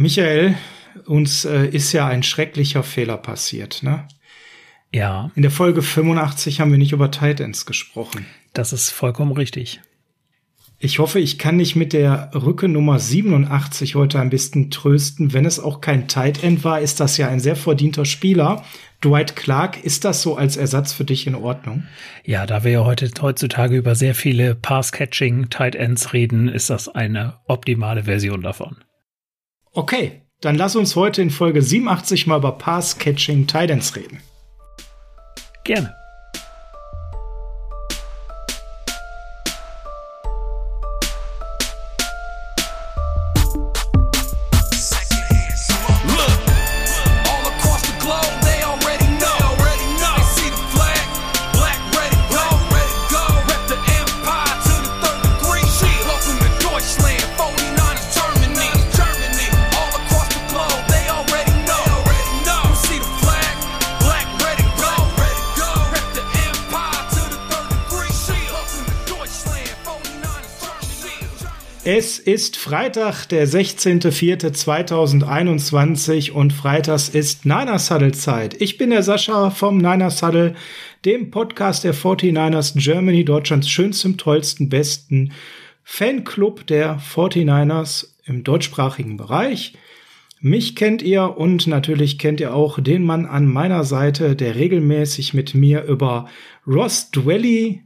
Michael, uns äh, ist ja ein schrecklicher Fehler passiert, ne? Ja. In der Folge 85 haben wir nicht über Titans gesprochen. Das ist vollkommen richtig. Ich hoffe, ich kann dich mit der Rücke Nummer 87 heute ein bisschen trösten. Wenn es auch kein Tight End war, ist das ja ein sehr verdienter Spieler. Dwight Clark, ist das so als Ersatz für dich in Ordnung? Ja, da wir ja heute heutzutage über sehr viele Pass-Catching Tight Ends reden, ist das eine optimale Version davon. Okay, dann lass uns heute in Folge 87 mal über Pass-Catching Tight Ends reden. Gerne. Ist Freitag, der 16.04.2021 und freitags ist Niner Saddle Zeit. Ich bin der Sascha vom Niner Saddle, dem Podcast der 49ers Germany, Deutschlands schönstem, tollsten, besten Fanclub der 49ers im deutschsprachigen Bereich. Mich kennt ihr und natürlich kennt ihr auch den Mann an meiner Seite, der regelmäßig mit mir über Ross Dwelly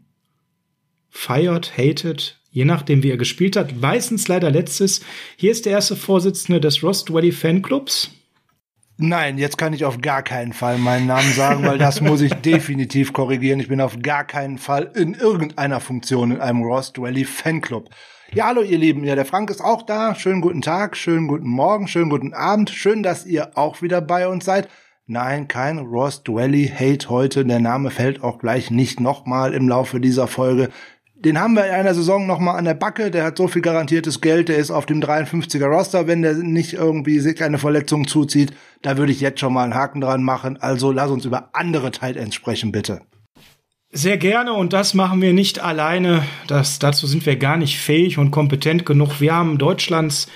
feiert, hated, je nachdem, wie er gespielt hat. Meistens leider letztes. Hier ist der erste Vorsitzende des Rost Valley Fanclubs. Nein, jetzt kann ich auf gar keinen Fall meinen Namen sagen, weil das muss ich definitiv korrigieren. Ich bin auf gar keinen Fall in irgendeiner Funktion in einem Rost Valley Fanclub. Ja, hallo ihr Lieben. Ja, der Frank ist auch da. Schönen guten Tag, schönen guten Morgen, schönen guten Abend. Schön, dass ihr auch wieder bei uns seid. Nein, kein Ross Dwelly Hate heute. Der Name fällt auch gleich nicht nochmal im Laufe dieser Folge den haben wir in einer Saison noch mal an der Backe. Der hat so viel garantiertes Geld. Der ist auf dem 53er Roster, wenn der nicht irgendwie sich eine Verletzung zuzieht. Da würde ich jetzt schon mal einen Haken dran machen. Also lass uns über andere Tight Ends sprechen, bitte. Sehr gerne und das machen wir nicht alleine. Das, dazu sind wir gar nicht fähig und kompetent genug. Wir haben Deutschlands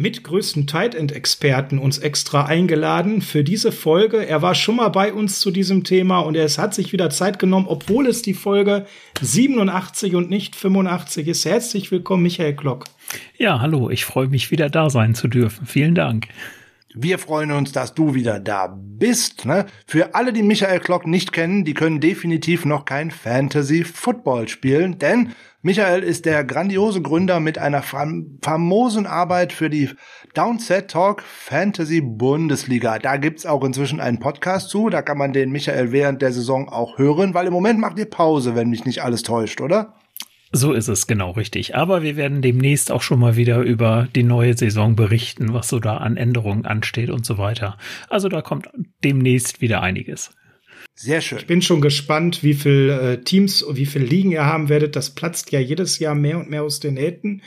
mit größten Tight End Experten uns extra eingeladen für diese Folge. Er war schon mal bei uns zu diesem Thema und er hat sich wieder Zeit genommen, obwohl es die Folge 87 und nicht 85 ist. Herzlich willkommen, Michael Klock. Ja, hallo, ich freue mich wieder da sein zu dürfen. Vielen Dank. Wir freuen uns, dass du wieder da bist. Ne? Für alle, die Michael Klock nicht kennen, die können definitiv noch kein Fantasy Football spielen, denn Michael ist der grandiose Gründer mit einer fam famosen Arbeit für die Downset Talk Fantasy Bundesliga. Da gibt's auch inzwischen einen Podcast zu. Da kann man den Michael während der Saison auch hören, weil im Moment macht ihr Pause, wenn mich nicht alles täuscht, oder? So ist es genau richtig. Aber wir werden demnächst auch schon mal wieder über die neue Saison berichten, was so da an Änderungen ansteht und so weiter. Also da kommt demnächst wieder einiges. Sehr schön. Ich bin schon gespannt, wie viel äh, Teams, wie viel Ligen ihr haben werdet. Das platzt ja jedes Jahr mehr und mehr aus den Nähten.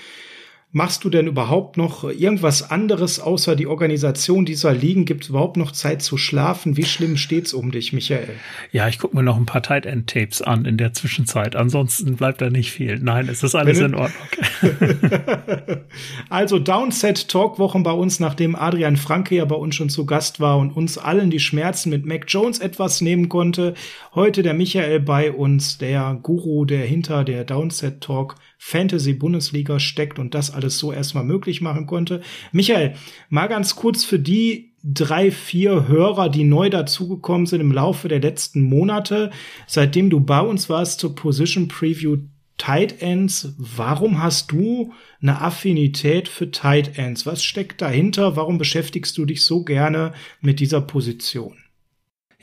Machst du denn überhaupt noch irgendwas anderes außer die Organisation dieser Ligen? Gibt es überhaupt noch Zeit zu schlafen? Wie schlimm steht's um dich, Michael? Ja, ich gucke mir noch ein paar Tight End Tapes an in der Zwischenzeit. Ansonsten bleibt da nicht viel. Nein, es ist alles in Ordnung. also Downset Talkwochen bei uns, nachdem Adrian Franke ja bei uns schon zu Gast war und uns allen die Schmerzen mit Mac Jones etwas nehmen konnte. Heute der Michael bei uns, der Guru, der hinter der Downset Talk Fantasy-Bundesliga steckt und das alles so erstmal möglich machen konnte. Michael, mal ganz kurz für die drei, vier Hörer, die neu dazugekommen sind im Laufe der letzten Monate, seitdem du bei uns warst zur Position Preview Tight Ends. Warum hast du eine Affinität für Tight Ends? Was steckt dahinter? Warum beschäftigst du dich so gerne mit dieser Position?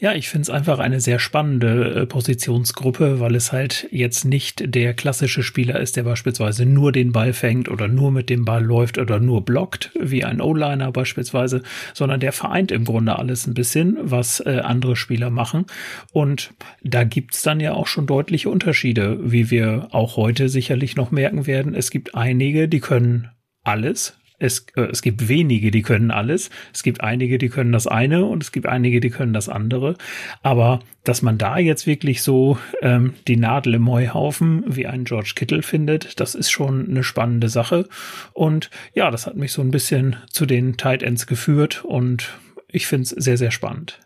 Ja, ich finde es einfach eine sehr spannende äh, Positionsgruppe, weil es halt jetzt nicht der klassische Spieler ist, der beispielsweise nur den Ball fängt oder nur mit dem Ball läuft oder nur blockt, wie ein O-Liner beispielsweise, sondern der vereint im Grunde alles ein bisschen, was äh, andere Spieler machen. Und da gibt's dann ja auch schon deutliche Unterschiede, wie wir auch heute sicherlich noch merken werden. Es gibt einige, die können alles, es, äh, es gibt wenige, die können alles. Es gibt einige, die können das eine und es gibt einige, die können das andere. Aber dass man da jetzt wirklich so ähm, die Nadel im Heuhaufen wie ein George Kittle findet, das ist schon eine spannende Sache. Und ja, das hat mich so ein bisschen zu den Tight Ends geführt und ich finde es sehr, sehr spannend.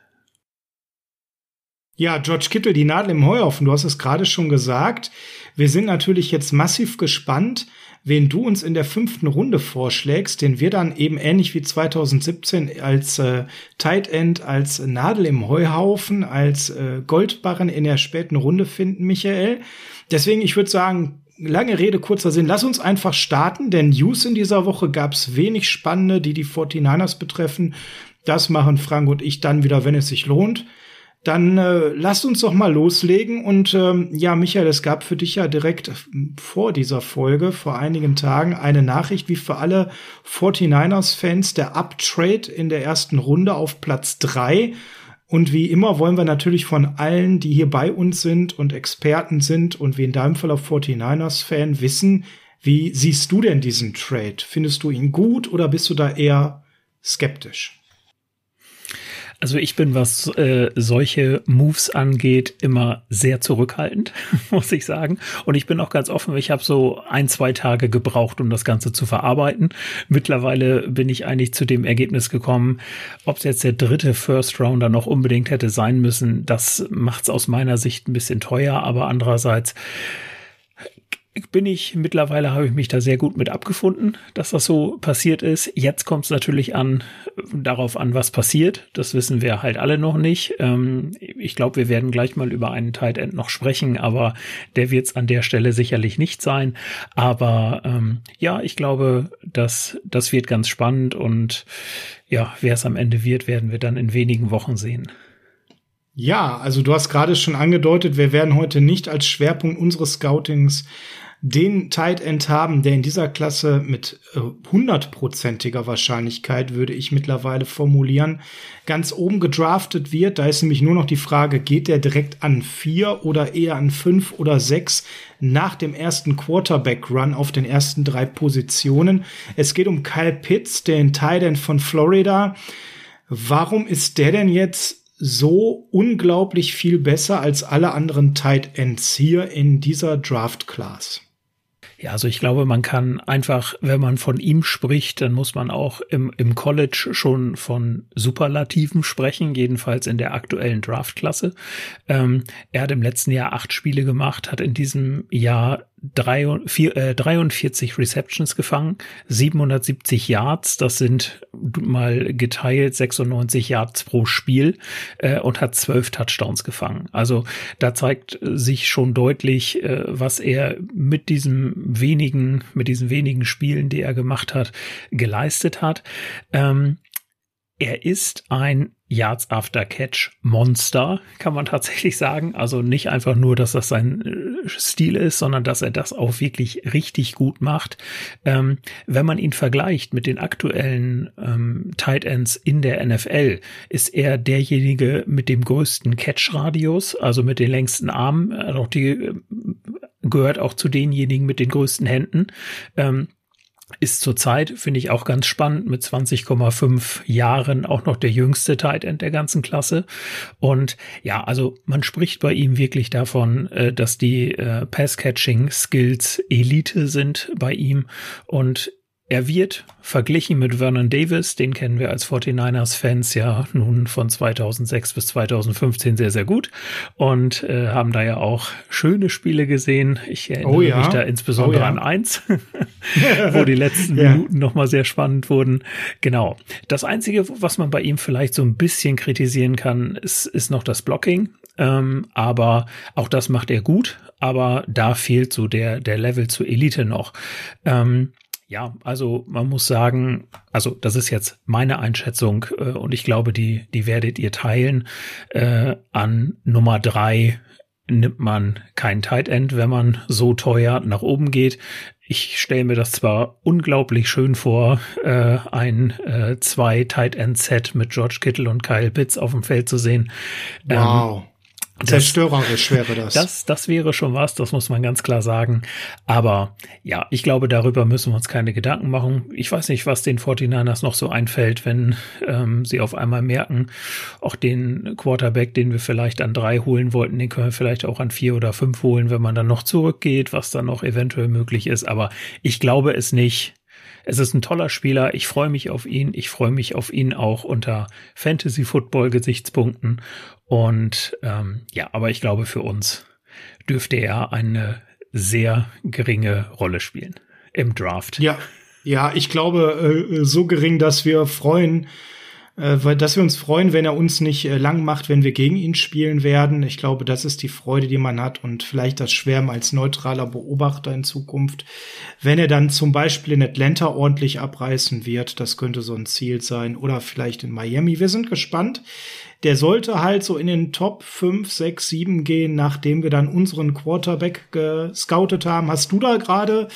Ja, George Kittle, die Nadel im Heuhaufen, du hast es gerade schon gesagt. Wir sind natürlich jetzt massiv gespannt, wen du uns in der fünften Runde vorschlägst, den wir dann eben ähnlich wie 2017 als äh, Tight End, als Nadel im Heuhaufen, als äh, Goldbarren in der späten Runde finden, Michael. Deswegen, ich würde sagen, lange Rede, kurzer Sinn. Lass uns einfach starten, denn News in dieser Woche gab es wenig spannende, die die 49ers betreffen. Das machen Frank und ich dann wieder, wenn es sich lohnt. Dann äh, lasst uns doch mal loslegen. Und ähm, ja, Michael, es gab für dich ja direkt vor dieser Folge, vor einigen Tagen, eine Nachricht, wie für alle 49ers-Fans, der Uptrade in der ersten Runde auf Platz drei. Und wie immer wollen wir natürlich von allen, die hier bei uns sind und Experten sind und wie in deinem Fall auch 49ers-Fan wissen, wie siehst du denn diesen Trade? Findest du ihn gut oder bist du da eher skeptisch? Also ich bin, was äh, solche Moves angeht, immer sehr zurückhaltend, muss ich sagen. Und ich bin auch ganz offen, ich habe so ein, zwei Tage gebraucht, um das Ganze zu verarbeiten. Mittlerweile bin ich eigentlich zu dem Ergebnis gekommen, ob es jetzt der dritte First Rounder noch unbedingt hätte sein müssen, das macht es aus meiner Sicht ein bisschen teuer, aber andererseits bin ich mittlerweile habe ich mich da sehr gut mit abgefunden, dass das so passiert ist. Jetzt kommt es natürlich an darauf an, was passiert. Das wissen wir halt alle noch nicht. Ähm, ich glaube, wir werden gleich mal über einen Tight End noch sprechen, aber der wird es an der Stelle sicherlich nicht sein. Aber ähm, ja, ich glaube, dass das wird ganz spannend und ja, wer es am Ende wird, werden wir dann in wenigen Wochen sehen. Ja, also du hast gerade schon angedeutet, wir werden heute nicht als Schwerpunkt unseres Scoutings den Tight End haben, der in dieser Klasse mit äh, hundertprozentiger Wahrscheinlichkeit, würde ich mittlerweile formulieren, ganz oben gedraftet wird. Da ist nämlich nur noch die Frage, geht der direkt an vier oder eher an fünf oder sechs nach dem ersten Quarterback-Run auf den ersten drei Positionen. Es geht um Kyle Pitts, den Tight End von Florida. Warum ist der denn jetzt so unglaublich viel besser als alle anderen Tight Ends hier in dieser Draft Class? Ja, also ich glaube, man kann einfach, wenn man von ihm spricht, dann muss man auch im, im College schon von Superlativen sprechen, jedenfalls in der aktuellen Draftklasse. Ähm, er hat im letzten Jahr acht Spiele gemacht, hat in diesem Jahr drei, vier, äh, 43 Receptions gefangen, 770 Yards, das sind mal geteilt 96 Yards pro Spiel äh, und hat zwölf Touchdowns gefangen. Also da zeigt sich schon deutlich, äh, was er mit diesem wenigen, mit diesen wenigen Spielen, die er gemacht hat, geleistet hat. Ähm, er ist ein Yards After Catch Monster, kann man tatsächlich sagen. Also nicht einfach nur, dass das sein äh, Stil ist, sondern dass er das auch wirklich richtig gut macht. Ähm, wenn man ihn vergleicht mit den aktuellen ähm, Tight Ends in der NFL, ist er derjenige mit dem größten Catch-Radius, also mit den längsten Armen. Auch die äh, gehört auch zu denjenigen mit den größten Händen. Ähm, ist zurzeit, finde ich auch ganz spannend, mit 20,5 Jahren auch noch der jüngste Tight End der ganzen Klasse. Und ja, also man spricht bei ihm wirklich davon, äh, dass die äh, Pass-Catching-Skills Elite sind bei ihm. Und er wird verglichen mit Vernon Davis, den kennen wir als 49ers-Fans ja nun von 2006 bis 2015 sehr, sehr gut und äh, haben da ja auch schöne Spiele gesehen. Ich erinnere oh ja. mich da insbesondere oh ja. an eins, wo die letzten ja. Minuten nochmal sehr spannend wurden. Genau. Das Einzige, was man bei ihm vielleicht so ein bisschen kritisieren kann, ist, ist noch das Blocking. Ähm, aber auch das macht er gut. Aber da fehlt so der, der Level zur Elite noch. Ähm, ja, also man muss sagen, also das ist jetzt meine Einschätzung äh, und ich glaube, die, die werdet ihr teilen. Äh, an Nummer drei nimmt man kein Tight End, wenn man so teuer nach oben geht. Ich stelle mir das zwar unglaublich schön vor, äh, ein äh, zwei Tight End Set mit George Kittle und Kyle Pitts auf dem Feld zu sehen. Ähm, Zerstörerisch wäre das. Das, das wäre schon was, das muss man ganz klar sagen. Aber ja, ich glaube, darüber müssen wir uns keine Gedanken machen. Ich weiß nicht, was den 49ers noch so einfällt, wenn ähm, sie auf einmal merken, auch den Quarterback, den wir vielleicht an drei holen wollten, den können wir vielleicht auch an vier oder fünf holen, wenn man dann noch zurückgeht, was dann noch eventuell möglich ist. Aber ich glaube es nicht. Es ist ein toller Spieler. Ich freue mich auf ihn. Ich freue mich auf ihn auch unter Fantasy Football Gesichtspunkten. Und ähm, ja, aber ich glaube, für uns dürfte er eine sehr geringe Rolle spielen im Draft. Ja, ja, ich glaube, äh, so gering, dass wir freuen, äh, weil, dass wir uns freuen, wenn er uns nicht äh, lang macht, wenn wir gegen ihn spielen werden. Ich glaube, das ist die Freude, die man hat und vielleicht das Schwärmen als neutraler Beobachter in Zukunft. Wenn er dann zum Beispiel in Atlanta ordentlich abreißen wird, das könnte so ein Ziel sein oder vielleicht in Miami. Wir sind gespannt. Der sollte halt so in den Top 5, 6, 7 gehen, nachdem wir dann unseren Quarterback gescoutet haben. Hast du da gerade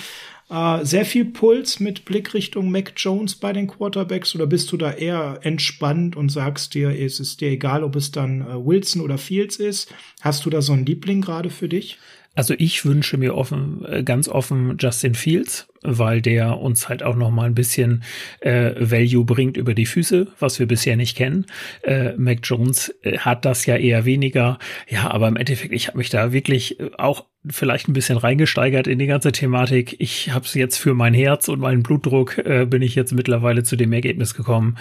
äh, sehr viel Puls mit Blick Richtung Mac Jones bei den Quarterbacks oder bist du da eher entspannt und sagst dir, es ist dir egal, ob es dann äh, Wilson oder Fields ist? Hast du da so einen Liebling gerade für dich? Also ich wünsche mir offen, äh, ganz offen Justin Fields, weil der uns halt auch noch mal ein bisschen äh, Value bringt über die Füße, was wir bisher nicht kennen. Äh, Mac Jones äh, hat das ja eher weniger. Ja, aber im Endeffekt, ich habe mich da wirklich äh, auch vielleicht ein bisschen reingesteigert in die ganze Thematik. Ich habe es jetzt für mein Herz und meinen Blutdruck äh, bin ich jetzt mittlerweile zu dem Ergebnis gekommen.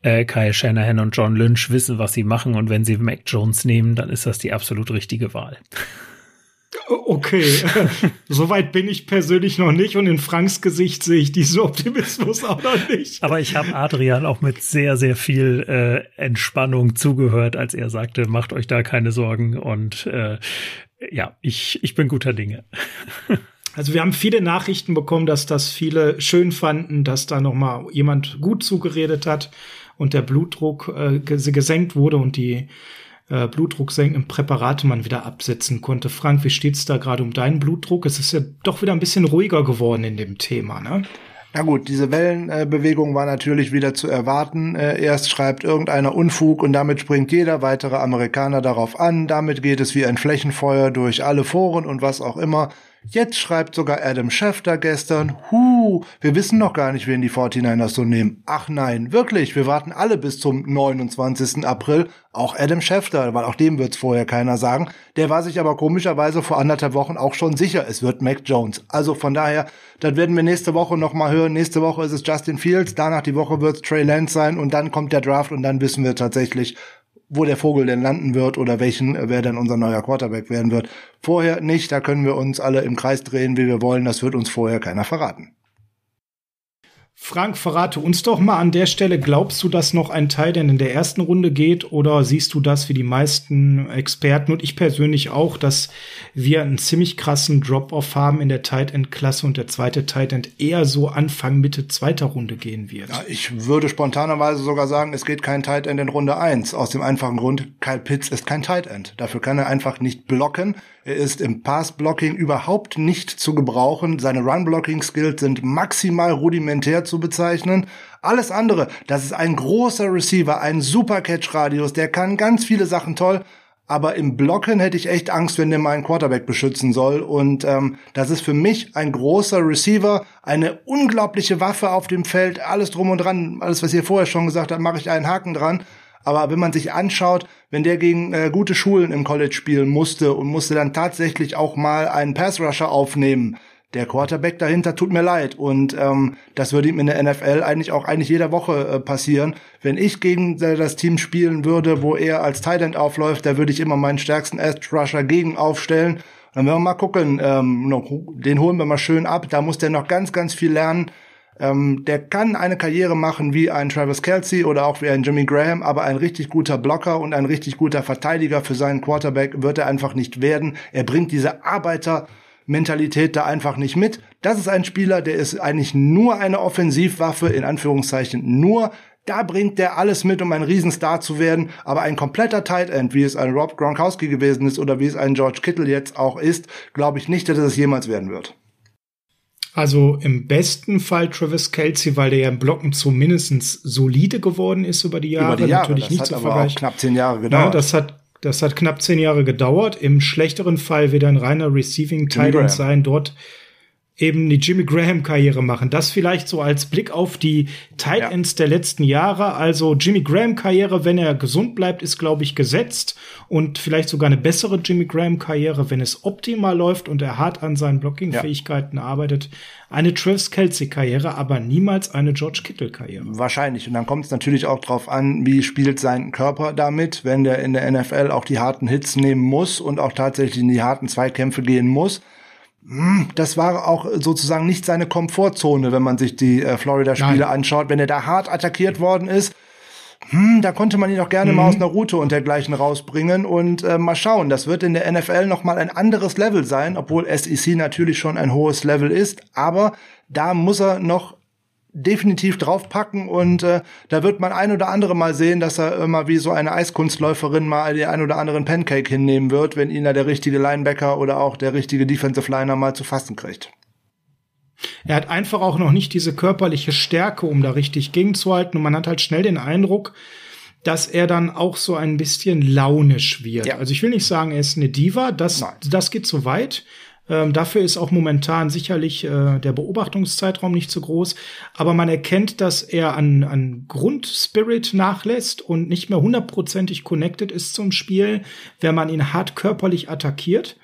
Äh, Kyle Shanahan und John Lynch wissen, was sie machen und wenn sie Mac Jones nehmen, dann ist das die absolut richtige Wahl. Okay, soweit bin ich persönlich noch nicht und in Franks Gesicht sehe ich diesen Optimismus auch noch nicht. Aber ich habe Adrian auch mit sehr, sehr viel äh, Entspannung zugehört, als er sagte, macht euch da keine Sorgen und äh, ja, ich, ich bin guter Dinge. Also wir haben viele Nachrichten bekommen, dass das viele schön fanden, dass da noch mal jemand gut zugeredet hat und der Blutdruck äh, gesenkt wurde und die äh, blutdrucksenkenden Präparate man wieder absetzen konnte. Frank, wie steht's da gerade um deinen Blutdruck? Es ist ja doch wieder ein bisschen ruhiger geworden in dem Thema, ne? Na gut, diese Wellenbewegung war natürlich wieder zu erwarten. Äh, erst schreibt irgendeiner Unfug und damit springt jeder weitere Amerikaner darauf an. Damit geht es wie ein Flächenfeuer durch alle Foren und was auch immer. Jetzt schreibt sogar Adam Schefter gestern, hu, wir wissen noch gar nicht, wen die 49ers so nehmen. Ach nein, wirklich, wir warten alle bis zum 29. April. Auch Adam Schefter, weil auch dem wird's vorher keiner sagen. Der war sich aber komischerweise vor anderthalb Wochen auch schon sicher, es wird Mac Jones. Also von daher, das werden wir nächste Woche nochmal hören. Nächste Woche ist es Justin Fields, danach die Woche wird's Trey Lance sein und dann kommt der Draft und dann wissen wir tatsächlich, wo der Vogel denn landen wird oder welchen, wer denn unser neuer Quarterback werden wird. Vorher nicht, da können wir uns alle im Kreis drehen, wie wir wollen, das wird uns vorher keiner verraten. Frank, verrate uns doch mal an der Stelle, glaubst du, dass noch ein Teil denn in der ersten Runde geht oder siehst du das wie die meisten Experten und ich persönlich auch, dass wir einen ziemlich krassen Drop-off haben in der Tight End Klasse und der zweite Tight End eher so Anfang Mitte zweiter Runde gehen wird? Ja, ich würde spontanerweise sogar sagen, es geht kein Tight End in Runde eins aus dem einfachen Grund, Kyle Pitts ist kein Tight End. Dafür kann er einfach nicht blocken. Er ist im Pass-Blocking überhaupt nicht zu gebrauchen. Seine Run-Blocking-Skills sind maximal rudimentär zu bezeichnen. Alles andere, das ist ein großer Receiver, ein super Catch-Radius, der kann ganz viele Sachen toll. Aber im Blocken hätte ich echt Angst, wenn der meinen Quarterback beschützen soll. Und ähm, das ist für mich ein großer Receiver, eine unglaubliche Waffe auf dem Feld, alles drum und dran, alles, was ihr vorher schon gesagt habt, mache ich einen Haken dran. Aber wenn man sich anschaut, wenn der gegen äh, gute Schulen im College spielen musste und musste dann tatsächlich auch mal einen Pass-Rusher aufnehmen, der Quarterback dahinter tut mir leid. Und ähm, das würde ihm in der NFL eigentlich auch eigentlich jeder Woche äh, passieren. Wenn ich gegen äh, das Team spielen würde, wo er als Tight aufläuft, da würde ich immer meinen stärksten Edge-Rusher gegen aufstellen. Dann werden wir mal gucken, ähm, noch, den holen wir mal schön ab. Da muss der noch ganz, ganz viel lernen. Ähm, der kann eine Karriere machen wie ein Travis Kelsey oder auch wie ein Jimmy Graham, aber ein richtig guter Blocker und ein richtig guter Verteidiger für seinen Quarterback wird er einfach nicht werden. Er bringt diese Arbeitermentalität da einfach nicht mit. Das ist ein Spieler, der ist eigentlich nur eine Offensivwaffe, in Anführungszeichen nur. Da bringt der alles mit, um ein Riesenstar zu werden. Aber ein kompletter Tight End, wie es ein Rob Gronkowski gewesen ist oder wie es ein George Kittle jetzt auch ist, glaube ich nicht, dass es jemals werden wird. Also im besten Fall Travis Kelsey, weil der ja im Blocken zumindest solide geworden ist über die Jahre. Über die Jahre. Natürlich das nicht hat zu aber vergleichen. Auch knapp zehn Jahre gedauert. Ja, das hat Das hat knapp zehn Jahre gedauert. Im schlechteren Fall wird er ein reiner Receiving Titan sein. Dort eben die Jimmy Graham Karriere machen. Das vielleicht so als Blick auf die Tight Ends ja. der letzten Jahre. Also Jimmy Graham Karriere, wenn er gesund bleibt, ist glaube ich gesetzt und vielleicht sogar eine bessere Jimmy Graham Karriere, wenn es optimal läuft und er hart an seinen Blocking Fähigkeiten ja. arbeitet. Eine Travis Kelsey Karriere, aber niemals eine George Kittle Karriere. Wahrscheinlich und dann kommt es natürlich auch drauf an, wie spielt sein Körper damit, wenn der in der NFL auch die harten Hits nehmen muss und auch tatsächlich in die harten Zweikämpfe gehen muss das war auch sozusagen nicht seine Komfortzone, wenn man sich die äh, Florida-Spiele anschaut. Wenn er da hart attackiert worden ist, hm, da konnte man ihn auch gerne mhm. mal aus einer Route und dergleichen rausbringen und äh, mal schauen. Das wird in der NFL noch mal ein anderes Level sein, obwohl SEC natürlich schon ein hohes Level ist. Aber da muss er noch definitiv draufpacken und äh, da wird man ein oder andere mal sehen, dass er immer wie so eine Eiskunstläuferin mal den ein oder anderen Pancake hinnehmen wird, wenn ihn da der richtige Linebacker oder auch der richtige Defensive Liner mal zu fassen kriegt. Er hat einfach auch noch nicht diese körperliche Stärke, um da richtig gegenzuhalten und man hat halt schnell den Eindruck, dass er dann auch so ein bisschen launisch wird. Ja. Also ich will nicht sagen, er ist eine Diva, das, das geht zu weit. Ähm, dafür ist auch momentan sicherlich äh, der Beobachtungszeitraum nicht so groß. Aber man erkennt, dass er an, an Grundspirit nachlässt und nicht mehr hundertprozentig connected ist zum Spiel, wenn man ihn hart körperlich attackiert.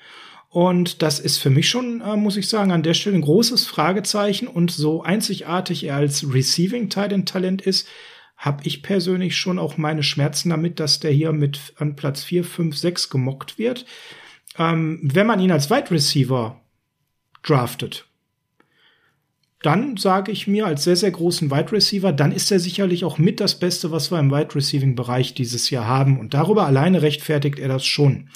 Und das ist für mich schon, äh, muss ich sagen, an der Stelle ein großes Fragezeichen. Und so einzigartig er als Receiving Titan Talent ist, habe ich persönlich schon auch meine Schmerzen damit, dass der hier mit an Platz 4, 5, 6 gemockt wird ähm, wenn man ihn als Wide Receiver draftet, dann sage ich mir als sehr, sehr großen Wide Receiver, dann ist er sicherlich auch mit das Beste, was wir im Wide Receiving Bereich dieses Jahr haben. Und darüber alleine rechtfertigt er das schon.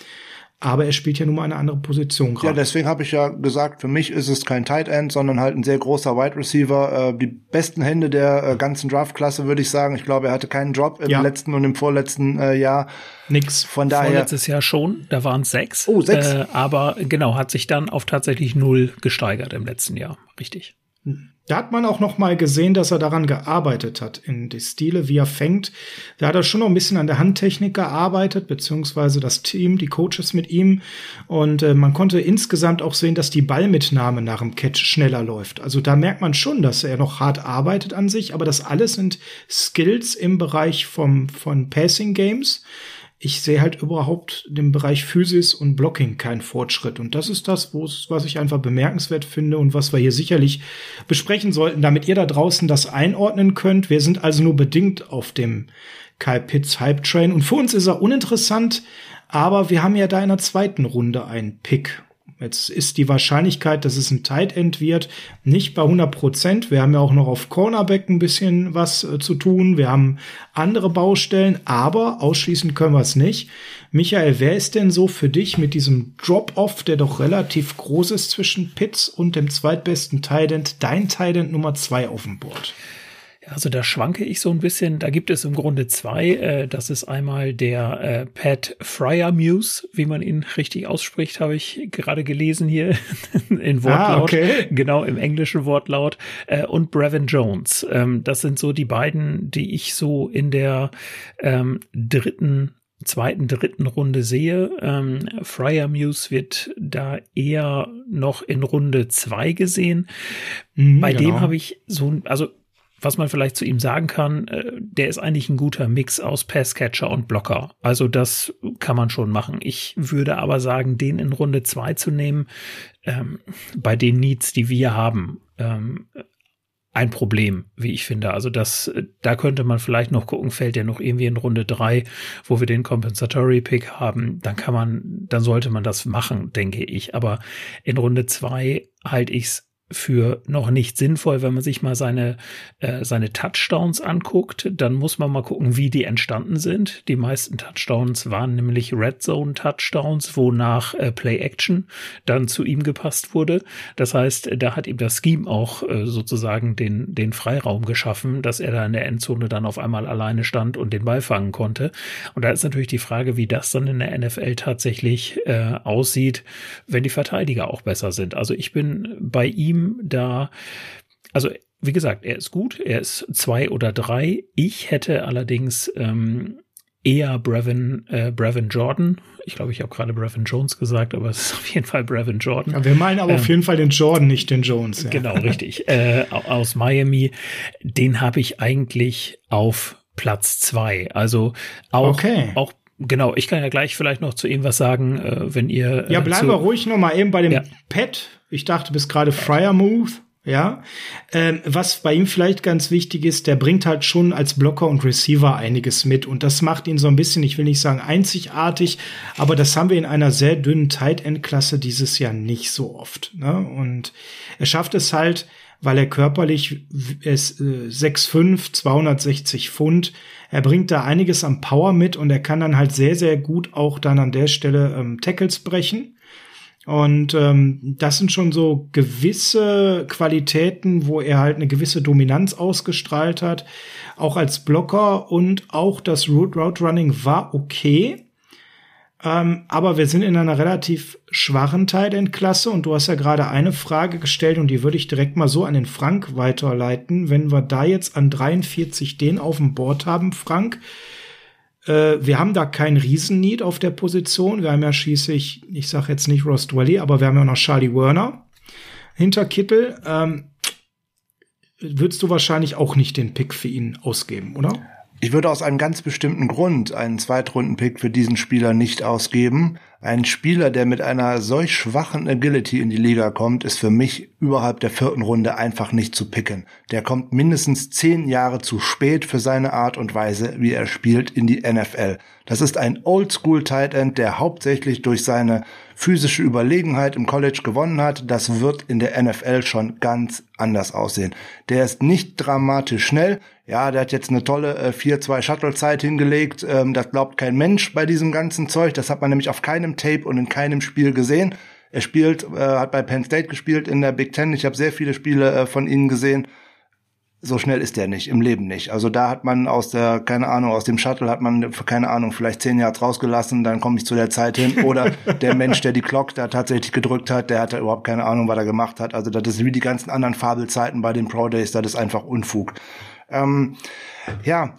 Aber er spielt ja nun mal eine andere Position gerade. Ja, deswegen habe ich ja gesagt, für mich ist es kein Tight End, sondern halt ein sehr großer Wide Receiver. Äh, die besten Hände der äh, ganzen Draftklasse, würde ich sagen. Ich glaube, er hatte keinen Drop im ja. letzten und im vorletzten äh, Jahr. Nix. Von daher. Vorletztes Jahr schon, da waren es sechs. Oh, sechs. Äh, aber genau, hat sich dann auf tatsächlich null gesteigert im letzten Jahr. Richtig. Da hat man auch noch mal gesehen, dass er daran gearbeitet hat in die Stile, wie er fängt. Da hat er schon noch ein bisschen an der Handtechnik gearbeitet, beziehungsweise das Team, die Coaches mit ihm. Und äh, man konnte insgesamt auch sehen, dass die Ballmitnahme nach dem Catch schneller läuft. Also da merkt man schon, dass er noch hart arbeitet an sich, aber das alles sind Skills im Bereich vom, von Passing Games ich sehe halt überhaupt im Bereich Physis und Blocking keinen Fortschritt. Und das ist das, was ich einfach bemerkenswert finde und was wir hier sicherlich besprechen sollten, damit ihr da draußen das einordnen könnt. Wir sind also nur bedingt auf dem Kyle Pitts Hype Train. Und für uns ist er uninteressant, aber wir haben ja da in der zweiten Runde einen Pick. Jetzt ist die Wahrscheinlichkeit, dass es ein Tight End wird, nicht bei 100 Prozent. Wir haben ja auch noch auf Cornerback ein bisschen was äh, zu tun. Wir haben andere Baustellen, aber ausschließen können wir es nicht. Michael, wer ist denn so für dich mit diesem Drop-Off, der doch relativ groß ist zwischen Pitts und dem zweitbesten Tight End, dein Tight End Nummer zwei auf dem Board? Also da schwanke ich so ein bisschen. Da gibt es im Grunde zwei. Äh, das ist einmal der äh, Pat Fryer Muse, wie man ihn richtig ausspricht, habe ich gerade gelesen hier in Wortlaut. Ah, okay. Genau, im englischen Wortlaut. Äh, und Brevin Jones. Ähm, das sind so die beiden, die ich so in der ähm, dritten zweiten, dritten Runde sehe. Ähm, Fryer Muse wird da eher noch in Runde zwei gesehen. Mhm, Bei genau. dem habe ich so, also was man vielleicht zu ihm sagen kann, äh, der ist eigentlich ein guter Mix aus Passcatcher und Blocker. Also das kann man schon machen. Ich würde aber sagen, den in Runde zwei zu nehmen, ähm, bei den Needs, die wir haben, ähm, ein Problem, wie ich finde. Also das, da könnte man vielleicht noch gucken, fällt der noch irgendwie in Runde drei, wo wir den Compensatory Pick haben, dann kann man, dann sollte man das machen, denke ich. Aber in Runde zwei halte ich es für noch nicht sinnvoll, wenn man sich mal seine, äh, seine Touchdowns anguckt. Dann muss man mal gucken, wie die entstanden sind. Die meisten Touchdowns waren nämlich Red Zone Touchdowns, wonach äh, Play Action dann zu ihm gepasst wurde. Das heißt, da hat ihm das Scheme auch äh, sozusagen den, den Freiraum geschaffen, dass er da in der Endzone dann auf einmal alleine stand und den Ball fangen konnte. Und da ist natürlich die Frage, wie das dann in der NFL tatsächlich äh, aussieht, wenn die Verteidiger auch besser sind. Also ich bin bei ihm ihm da, also wie gesagt, er ist gut, er ist zwei oder drei. Ich hätte allerdings ähm, eher Brevin, äh, Brevin Jordan. Ich glaube, ich habe gerade Brevin Jones gesagt, aber es ist auf jeden Fall Brevin Jordan. Ja, wir meinen aber ähm, auf jeden Fall den Jordan, nicht den Jones. Ja. Genau, richtig. äh, aus Miami. Den habe ich eigentlich auf Platz zwei. Also auch, okay. auch Genau, ich kann ja gleich vielleicht noch zu ihm was sagen, äh, wenn ihr. Äh, ja, bleiben wir ruhig noch mal eben bei dem ja. Pet. Ich dachte bis gerade Fryer Move. Ja, ähm, was bei ihm vielleicht ganz wichtig ist, der bringt halt schon als Blocker und Receiver einiges mit und das macht ihn so ein bisschen, ich will nicht sagen einzigartig, aber das haben wir in einer sehr dünnen Tight End Klasse dieses Jahr nicht so oft. Ne? Und er schafft es halt, weil er körperlich ist äh, 6'5, 260 Pfund. Er bringt da einiges an Power mit und er kann dann halt sehr, sehr gut auch dann an der Stelle ähm, Tackles brechen. Und ähm, das sind schon so gewisse Qualitäten, wo er halt eine gewisse Dominanz ausgestrahlt hat. Auch als Blocker und auch das Route Route Running war okay. Ähm, aber wir sind in einer relativ schwachen Tight End Klasse und du hast ja gerade eine Frage gestellt und die würde ich direkt mal so an den Frank weiterleiten. Wenn wir da jetzt an 43 den auf dem Board haben, Frank, äh, wir haben da keinen Riesennied auf der Position. Wir haben ja schließlich, ich sage jetzt nicht Ross Dwelly, aber wir haben ja noch Charlie Werner hinter Kittel. Ähm, würdest du wahrscheinlich auch nicht den Pick für ihn ausgeben, oder? Ich würde aus einem ganz bestimmten Grund einen Zweitrunden-Pick für diesen Spieler nicht ausgeben. Ein Spieler, der mit einer solch schwachen Agility in die Liga kommt, ist für mich überhalb der vierten Runde einfach nicht zu picken. Der kommt mindestens zehn Jahre zu spät für seine Art und Weise, wie er spielt in die NFL. Das ist ein Oldschool Tight End, der hauptsächlich durch seine physische Überlegenheit im College gewonnen hat. Das wird in der NFL schon ganz anders aussehen. Der ist nicht dramatisch schnell. Ja, der hat jetzt eine tolle äh, 4-2 Shuttle-Zeit hingelegt. Ähm, das glaubt kein Mensch bei diesem ganzen Zeug. Das hat man nämlich auf keinem Tape und in keinem Spiel gesehen. Er spielt, äh, hat bei Penn State gespielt in der Big Ten. Ich habe sehr viele Spiele äh, von ihnen gesehen so schnell ist der nicht, im Leben nicht. Also da hat man aus der, keine Ahnung, aus dem Shuttle hat man, keine Ahnung, vielleicht zehn Yards rausgelassen, dann komme ich zu der Zeit hin. Oder der Mensch, der die Clock da tatsächlich gedrückt hat, der hatte überhaupt keine Ahnung, was er gemacht hat. Also das ist wie die ganzen anderen Fabelzeiten bei den Pro Days, das ist einfach Unfug. Ähm, ja,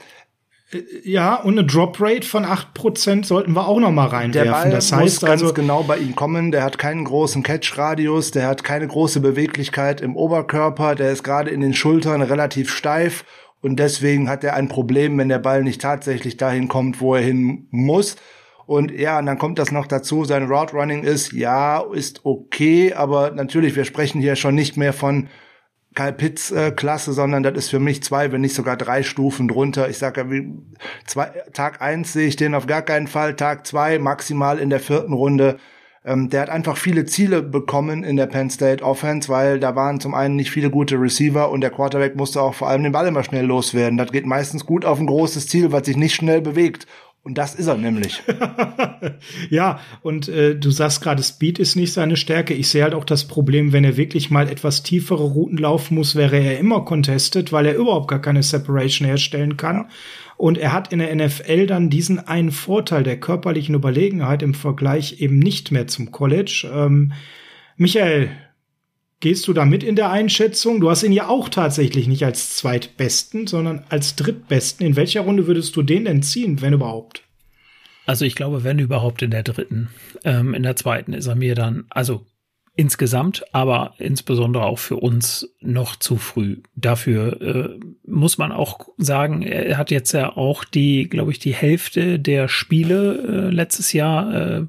ja, und eine Drop Rate von acht Prozent sollten wir auch noch mal reinwerfen. Der Ball das heißt muss ganz also genau bei ihm kommen. Der hat keinen großen Catch-Radius, der hat keine große Beweglichkeit im Oberkörper, der ist gerade in den Schultern relativ steif und deswegen hat er ein Problem, wenn der Ball nicht tatsächlich dahin kommt, wo er hin muss. Und ja, und dann kommt das noch dazu, sein Route Running ist, ja, ist okay, aber natürlich, wir sprechen hier schon nicht mehr von Pitts äh, sondern das ist für mich zwei, wenn nicht sogar drei Stufen drunter. Ich sage ja, zwei, Tag eins sehe ich den auf gar keinen Fall, Tag zwei maximal in der vierten Runde. Ähm, der hat einfach viele Ziele bekommen in der Penn State Offense, weil da waren zum einen nicht viele gute Receiver und der Quarterback musste auch vor allem den Ball immer schnell loswerden. Das geht meistens gut auf ein großes Ziel, was sich nicht schnell bewegt. Und das ist er nämlich. ja, und äh, du sagst gerade, Speed ist nicht seine Stärke. Ich sehe halt auch das Problem, wenn er wirklich mal etwas tiefere Routen laufen muss, wäre er immer contested, weil er überhaupt gar keine Separation herstellen kann. Ja. Und er hat in der NFL dann diesen einen Vorteil der körperlichen Überlegenheit im Vergleich eben nicht mehr zum College. Ähm, Michael, Gehst du da mit in der Einschätzung? Du hast ihn ja auch tatsächlich nicht als zweitbesten, sondern als drittbesten. In welcher Runde würdest du den denn ziehen, wenn überhaupt? Also ich glaube, wenn überhaupt in der dritten. Ähm, in der zweiten ist er mir dann, also insgesamt, aber insbesondere auch für uns noch zu früh. Dafür äh, muss man auch sagen, er hat jetzt ja auch die, glaube ich, die Hälfte der Spiele äh, letztes Jahr äh,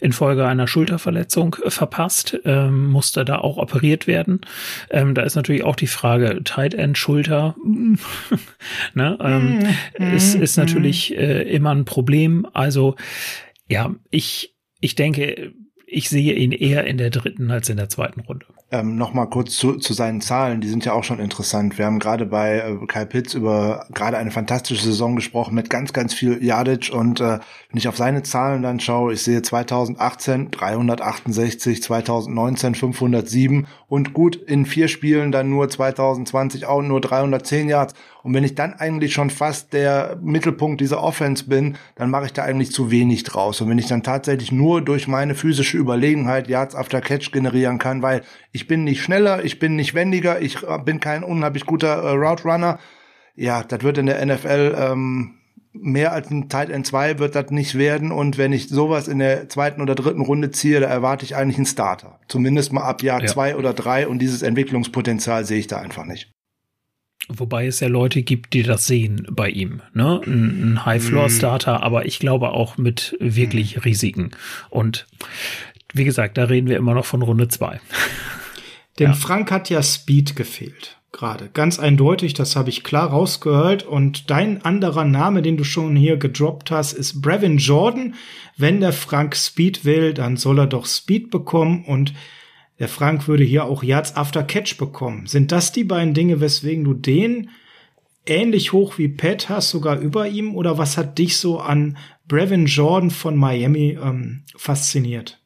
infolge einer Schulterverletzung äh, verpasst, ähm, musste da auch operiert werden. Ähm, da ist natürlich auch die Frage Tight End Schulter, ne, ähm, mm, ist, ist mm, natürlich äh, immer ein Problem. Also ja, ich ich denke, ich sehe ihn eher in der dritten als in der zweiten Runde. Ähm, Nochmal kurz zu, zu seinen Zahlen, die sind ja auch schon interessant. Wir haben gerade bei äh, Kai Pitts über gerade eine fantastische Saison gesprochen mit ganz, ganz viel Yardage und äh, wenn ich auf seine Zahlen dann schaue, ich sehe 2018 368, 2019 507 und gut in vier Spielen dann nur 2020 auch nur 310 Yards. Und wenn ich dann eigentlich schon fast der Mittelpunkt dieser Offense bin, dann mache ich da eigentlich zu wenig draus. Und wenn ich dann tatsächlich nur durch meine physische Überlegenheit Yards after Catch generieren kann, weil ich bin nicht schneller, ich bin nicht wendiger, ich bin kein unheimlich guter äh, Route Runner. Ja, das wird in der NFL ähm, mehr als ein Tight End 2 wird das nicht werden. Und wenn ich sowas in der zweiten oder dritten Runde ziehe, da erwarte ich eigentlich einen Starter. Zumindest mal ab Jahr ja. zwei oder drei. Und dieses Entwicklungspotenzial sehe ich da einfach nicht. Wobei es ja Leute gibt, die das sehen bei ihm. Ne? Ein, ein High-Floor-Starter, mm. aber ich glaube auch mit wirklich mm. Risiken. Und wie gesagt, da reden wir immer noch von Runde zwei. Dem ja. Frank hat ja Speed gefehlt gerade. Ganz eindeutig, das habe ich klar rausgehört. Und dein anderer Name, den du schon hier gedroppt hast, ist Brevin Jordan. Wenn der Frank Speed will, dann soll er doch Speed bekommen und der Frank würde hier auch Yards after Catch bekommen. Sind das die beiden Dinge, weswegen du den ähnlich hoch wie Pat hast, sogar über ihm? Oder was hat dich so an Brevin Jordan von Miami ähm, fasziniert?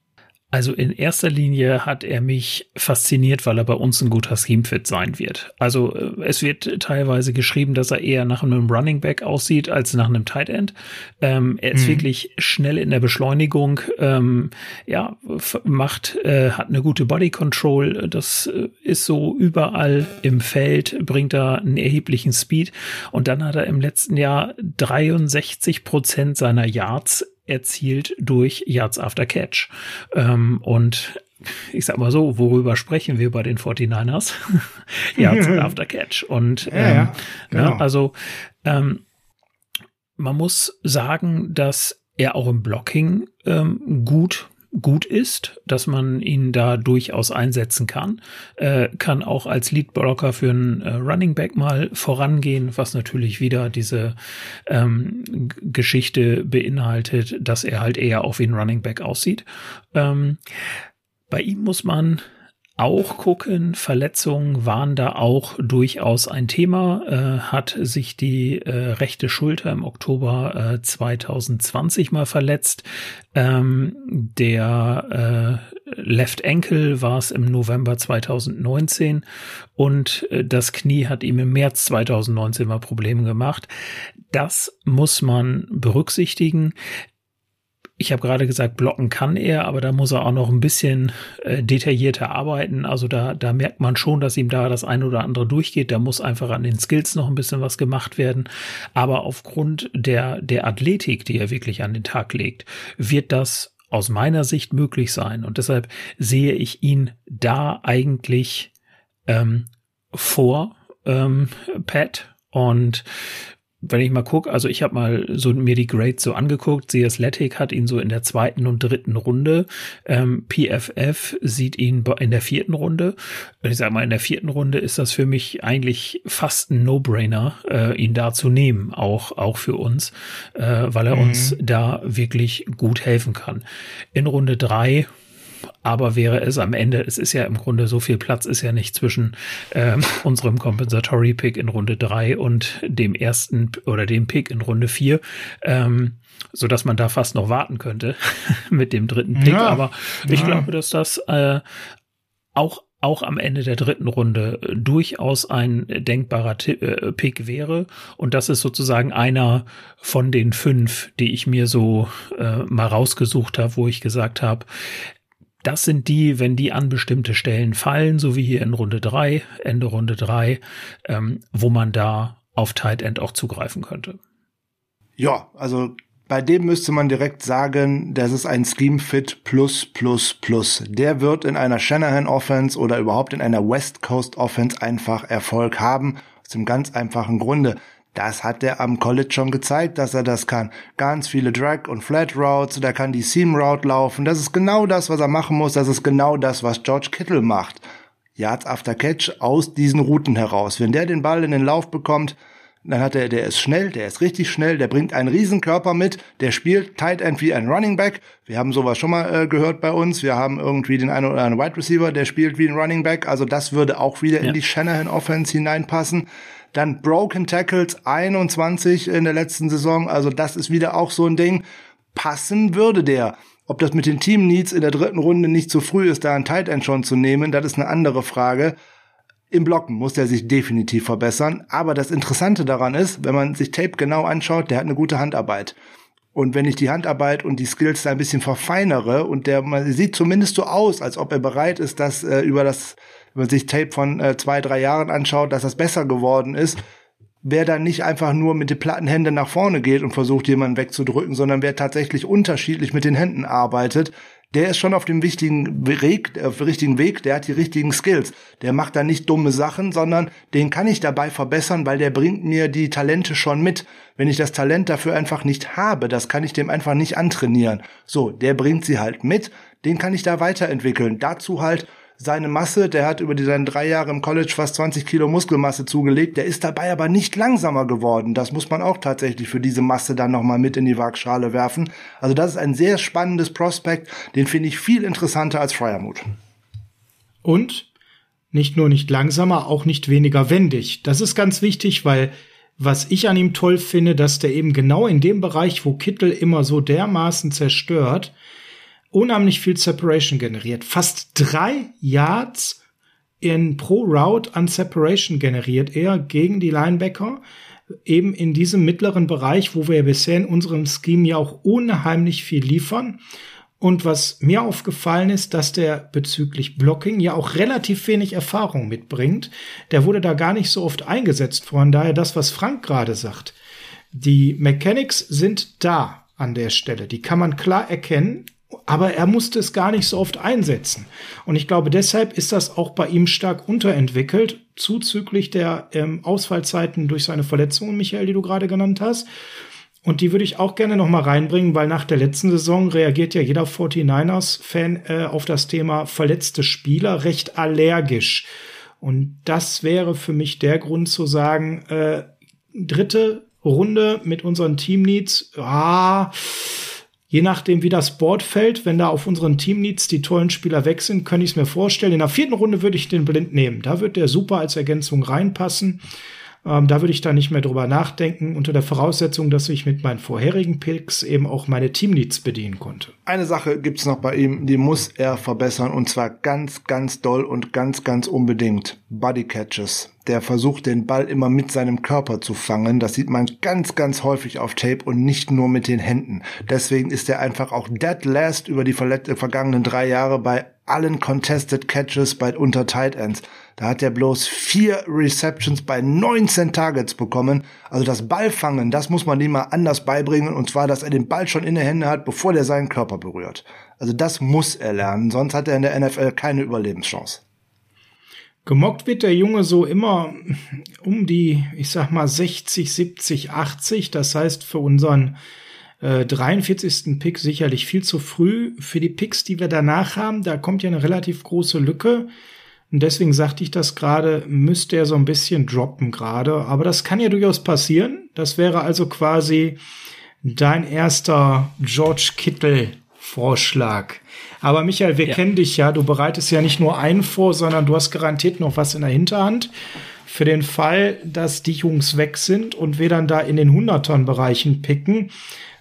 Also in erster Linie hat er mich fasziniert, weil er bei uns ein guter Scheme-Fit sein wird. Also äh, es wird teilweise geschrieben, dass er eher nach einem Running Back aussieht als nach einem Tight End. Ähm, er ist mhm. wirklich schnell in der Beschleunigung, ähm, ja, macht, äh, hat eine gute Body Control. Das äh, ist so überall im Feld, bringt da einen erheblichen Speed. Und dann hat er im letzten Jahr 63 Prozent seiner Yards erzielt durch Yards After Catch. Ähm, und ich sag mal so, worüber sprechen wir bei den 49ers? Yards After Catch. Und ähm, ja, ja, ne, genau. ne, also ähm, man muss sagen, dass er auch im Blocking ähm, gut gut ist, dass man ihn da durchaus einsetzen kann. Äh, kann auch als Leadblocker für einen äh, Running Back mal vorangehen, was natürlich wieder diese ähm, Geschichte beinhaltet, dass er halt eher auch wie ein Running Back aussieht. Ähm, bei ihm muss man auch gucken. Verletzungen waren da auch durchaus ein Thema. Äh, hat sich die äh, rechte Schulter im Oktober äh, 2020 mal verletzt. Ähm, der äh, Left Ankle war es im November 2019 und äh, das Knie hat ihm im März 2019 mal Probleme gemacht. Das muss man berücksichtigen ich habe gerade gesagt, blocken kann er, aber da muss er auch noch ein bisschen äh, detaillierter arbeiten. Also da, da merkt man schon, dass ihm da das ein oder andere durchgeht. Da muss einfach an den Skills noch ein bisschen was gemacht werden. Aber aufgrund der, der Athletik, die er wirklich an den Tag legt, wird das aus meiner Sicht möglich sein. Und deshalb sehe ich ihn da eigentlich ähm, vor ähm, Pat. Und wenn ich mal gucke, also ich habe mal so mir die Grades so angeguckt. The Athletic hat ihn so in der zweiten und dritten Runde. Ähm, PFF sieht ihn in der vierten Runde. Ich sag mal, in der vierten Runde ist das für mich eigentlich fast ein No-Brainer, äh, ihn da zu nehmen, auch, auch für uns, äh, weil er mhm. uns da wirklich gut helfen kann. In Runde drei aber wäre es am Ende, es ist ja im Grunde so viel Platz ist ja nicht zwischen äh, unserem Compensatory Pick in Runde drei und dem ersten oder dem Pick in Runde vier, ähm, so dass man da fast noch warten könnte mit dem dritten Pick. Ja, aber ich ja. glaube, dass das äh, auch auch am Ende der dritten Runde durchaus ein denkbarer T äh, Pick wäre. Und das ist sozusagen einer von den fünf, die ich mir so äh, mal rausgesucht habe, wo ich gesagt habe, das sind die, wenn die an bestimmte Stellen fallen, so wie hier in Runde drei, Ende Runde drei, ähm, wo man da auf Tight End auch zugreifen könnte. Ja, also bei dem müsste man direkt sagen, das ist ein Scheme Fit plus plus plus. Der wird in einer Shanahan Offense oder überhaupt in einer West Coast Offense einfach Erfolg haben. Aus dem ganz einfachen Grunde. Das hat er am College schon gezeigt, dass er das kann. Ganz viele Drag- und Flat Routes, der kann die Seam Route laufen. Das ist genau das, was er machen muss. Das ist genau das, was George Kittle macht. Yards after Catch aus diesen Routen heraus. Wenn der den Ball in den Lauf bekommt, dann hat er, der ist schnell, der ist richtig schnell, der bringt einen Riesenkörper mit, der spielt Tight End wie ein Running Back. Wir haben sowas schon mal äh, gehört bei uns. Wir haben irgendwie den einen oder anderen Wide Receiver, der spielt wie ein Running Back. Also das würde auch wieder ja. in die Shanahan Offense hineinpassen. Dann Broken Tackles 21 in der letzten Saison. Also das ist wieder auch so ein Ding. Passen würde der. Ob das mit den Team Needs in der dritten Runde nicht zu früh ist, da ein Tight End schon zu nehmen, das ist eine andere Frage. Im Blocken muss er sich definitiv verbessern. Aber das Interessante daran ist, wenn man sich Tape genau anschaut, der hat eine gute Handarbeit. Und wenn ich die Handarbeit und die Skills da ein bisschen verfeinere und der man sieht zumindest so aus, als ob er bereit ist, das äh, über das wenn man sich Tape von äh, zwei, drei Jahren anschaut, dass das besser geworden ist, wer dann nicht einfach nur mit den platten Händen nach vorne geht und versucht, jemanden wegzudrücken, sondern wer tatsächlich unterschiedlich mit den Händen arbeitet, der ist schon auf dem wichtigen Weg, auf dem richtigen Weg, der hat die richtigen Skills. Der macht da nicht dumme Sachen, sondern den kann ich dabei verbessern, weil der bringt mir die Talente schon mit. Wenn ich das Talent dafür einfach nicht habe, das kann ich dem einfach nicht antrainieren. So, der bringt sie halt mit, den kann ich da weiterentwickeln. Dazu halt seine Masse, der hat über die seine drei Jahre im College fast 20 Kilo Muskelmasse zugelegt, der ist dabei aber nicht langsamer geworden. Das muss man auch tatsächlich für diese Masse dann nochmal mit in die Waagschale werfen. Also das ist ein sehr spannendes Prospekt, den finde ich viel interessanter als Fryermuth. Und nicht nur nicht langsamer, auch nicht weniger wendig. Das ist ganz wichtig, weil was ich an ihm toll finde, dass der eben genau in dem Bereich, wo Kittel immer so dermaßen zerstört, unheimlich viel Separation generiert. Fast drei Yards in pro Route an Separation generiert er gegen die Linebacker. Eben in diesem mittleren Bereich, wo wir bisher in unserem Scheme ja auch unheimlich viel liefern. Und was mir aufgefallen ist, dass der bezüglich Blocking ja auch relativ wenig Erfahrung mitbringt. Der wurde da gar nicht so oft eingesetzt. Von daher das, was Frank gerade sagt. Die Mechanics sind da an der Stelle. Die kann man klar erkennen aber er musste es gar nicht so oft einsetzen. Und ich glaube, deshalb ist das auch bei ihm stark unterentwickelt, zuzüglich der ähm, Ausfallzeiten durch seine Verletzungen, Michael, die du gerade genannt hast. Und die würde ich auch gerne noch mal reinbringen, weil nach der letzten Saison reagiert ja jeder 49ers-Fan äh, auf das Thema verletzte Spieler recht allergisch. Und das wäre für mich der Grund zu sagen, äh, dritte Runde mit unseren Team-Needs, ah, Je nachdem, wie das Board fällt, wenn da auf unseren Teamneeds die tollen Spieler weg sind, könnte ich es mir vorstellen. In der vierten Runde würde ich den Blind nehmen. Da wird der super als Ergänzung reinpassen. Ähm, da würde ich da nicht mehr drüber nachdenken, unter der Voraussetzung, dass ich mit meinen vorherigen Picks eben auch meine Teamneeds bedienen konnte. Eine Sache gibt's noch bei ihm, die muss er verbessern und zwar ganz, ganz doll und ganz, ganz unbedingt. Body Catches. Der versucht den Ball immer mit seinem Körper zu fangen. Das sieht man ganz, ganz häufig auf Tape und nicht nur mit den Händen. Deswegen ist er einfach auch dead last über die vergangenen drei Jahre bei allen Contested Catches bei unter Tight Ends. Da hat er bloß vier Receptions bei 19 Targets bekommen. Also das Ballfangen, das muss man ihm mal anders beibringen. Und zwar, dass er den Ball schon in der Hände hat, bevor der seinen Körper berührt. Also das muss er lernen, sonst hat er in der NFL keine Überlebenschance. Gemockt wird der Junge so immer um die, ich sag mal, 60, 70, 80. Das heißt für unseren äh, 43. Pick sicherlich viel zu früh. Für die Picks, die wir danach haben, da kommt ja eine relativ große Lücke. Und deswegen sagte ich das gerade, müsste er so ein bisschen droppen gerade. Aber das kann ja durchaus passieren. Das wäre also quasi dein erster George Kittle Vorschlag. Aber Michael, wir ja. kennen dich ja. Du bereitest ja nicht nur einen vor, sondern du hast garantiert noch was in der Hinterhand. Für den Fall, dass die Jungs weg sind und wir dann da in den Hundertern-Bereichen picken.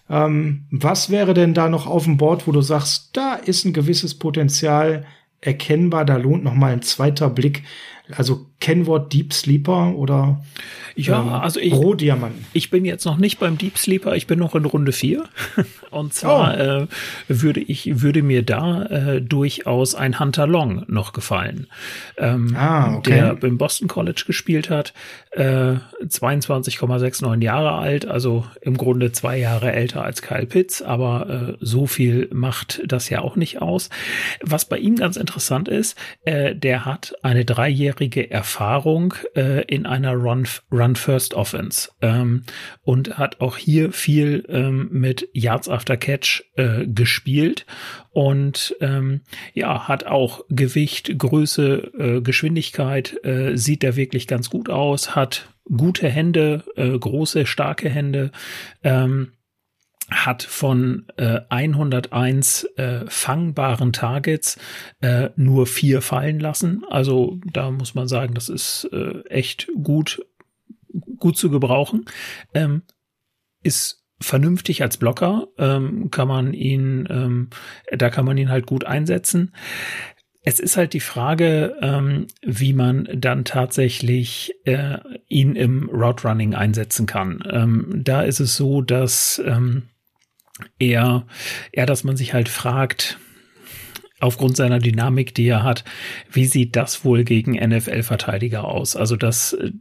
Ähm, was wäre denn da noch auf dem Board, wo du sagst, da ist ein gewisses Potenzial erkennbar, da lohnt noch mal ein zweiter Blick. Also Kennwort Deep Sleeper oder ja, ähm, also ich, Rohdiamanten. Ich bin jetzt noch nicht beim Deep Sleeper, ich bin noch in Runde 4. Und zwar oh. äh, würde ich, würde mir da äh, durchaus ein Hunter Long noch gefallen. Ähm, ah, okay. Der im Boston College gespielt hat, äh, 22,69 Jahre alt, also im Grunde zwei Jahre älter als Kyle Pitts, aber äh, so viel macht das ja auch nicht aus. Was bei ihm ganz interessant ist, äh, der hat eine dreijährige Erfahrung äh, in einer Run, Run First Offense ähm, und hat auch hier viel ähm, mit Yards After Catch äh, gespielt und ähm, ja, hat auch Gewicht, Größe, äh, Geschwindigkeit, äh, sieht er wirklich ganz gut aus, hat gute Hände, äh, große, starke Hände. Ähm, hat von äh, 101 äh, fangbaren Targets äh, nur vier fallen lassen. Also da muss man sagen, das ist äh, echt gut, gut zu gebrauchen. Ähm, ist vernünftig als Blocker, ähm, kann man ihn, ähm, da kann man ihn halt gut einsetzen. Es ist halt die Frage, ähm, wie man dann tatsächlich äh, ihn im Route Running einsetzen kann. Ähm, da ist es so, dass ähm, eher, eher, dass man sich halt fragt, aufgrund seiner Dynamik, die er hat, wie sieht das wohl gegen NFL-Verteidiger aus? Also das äh,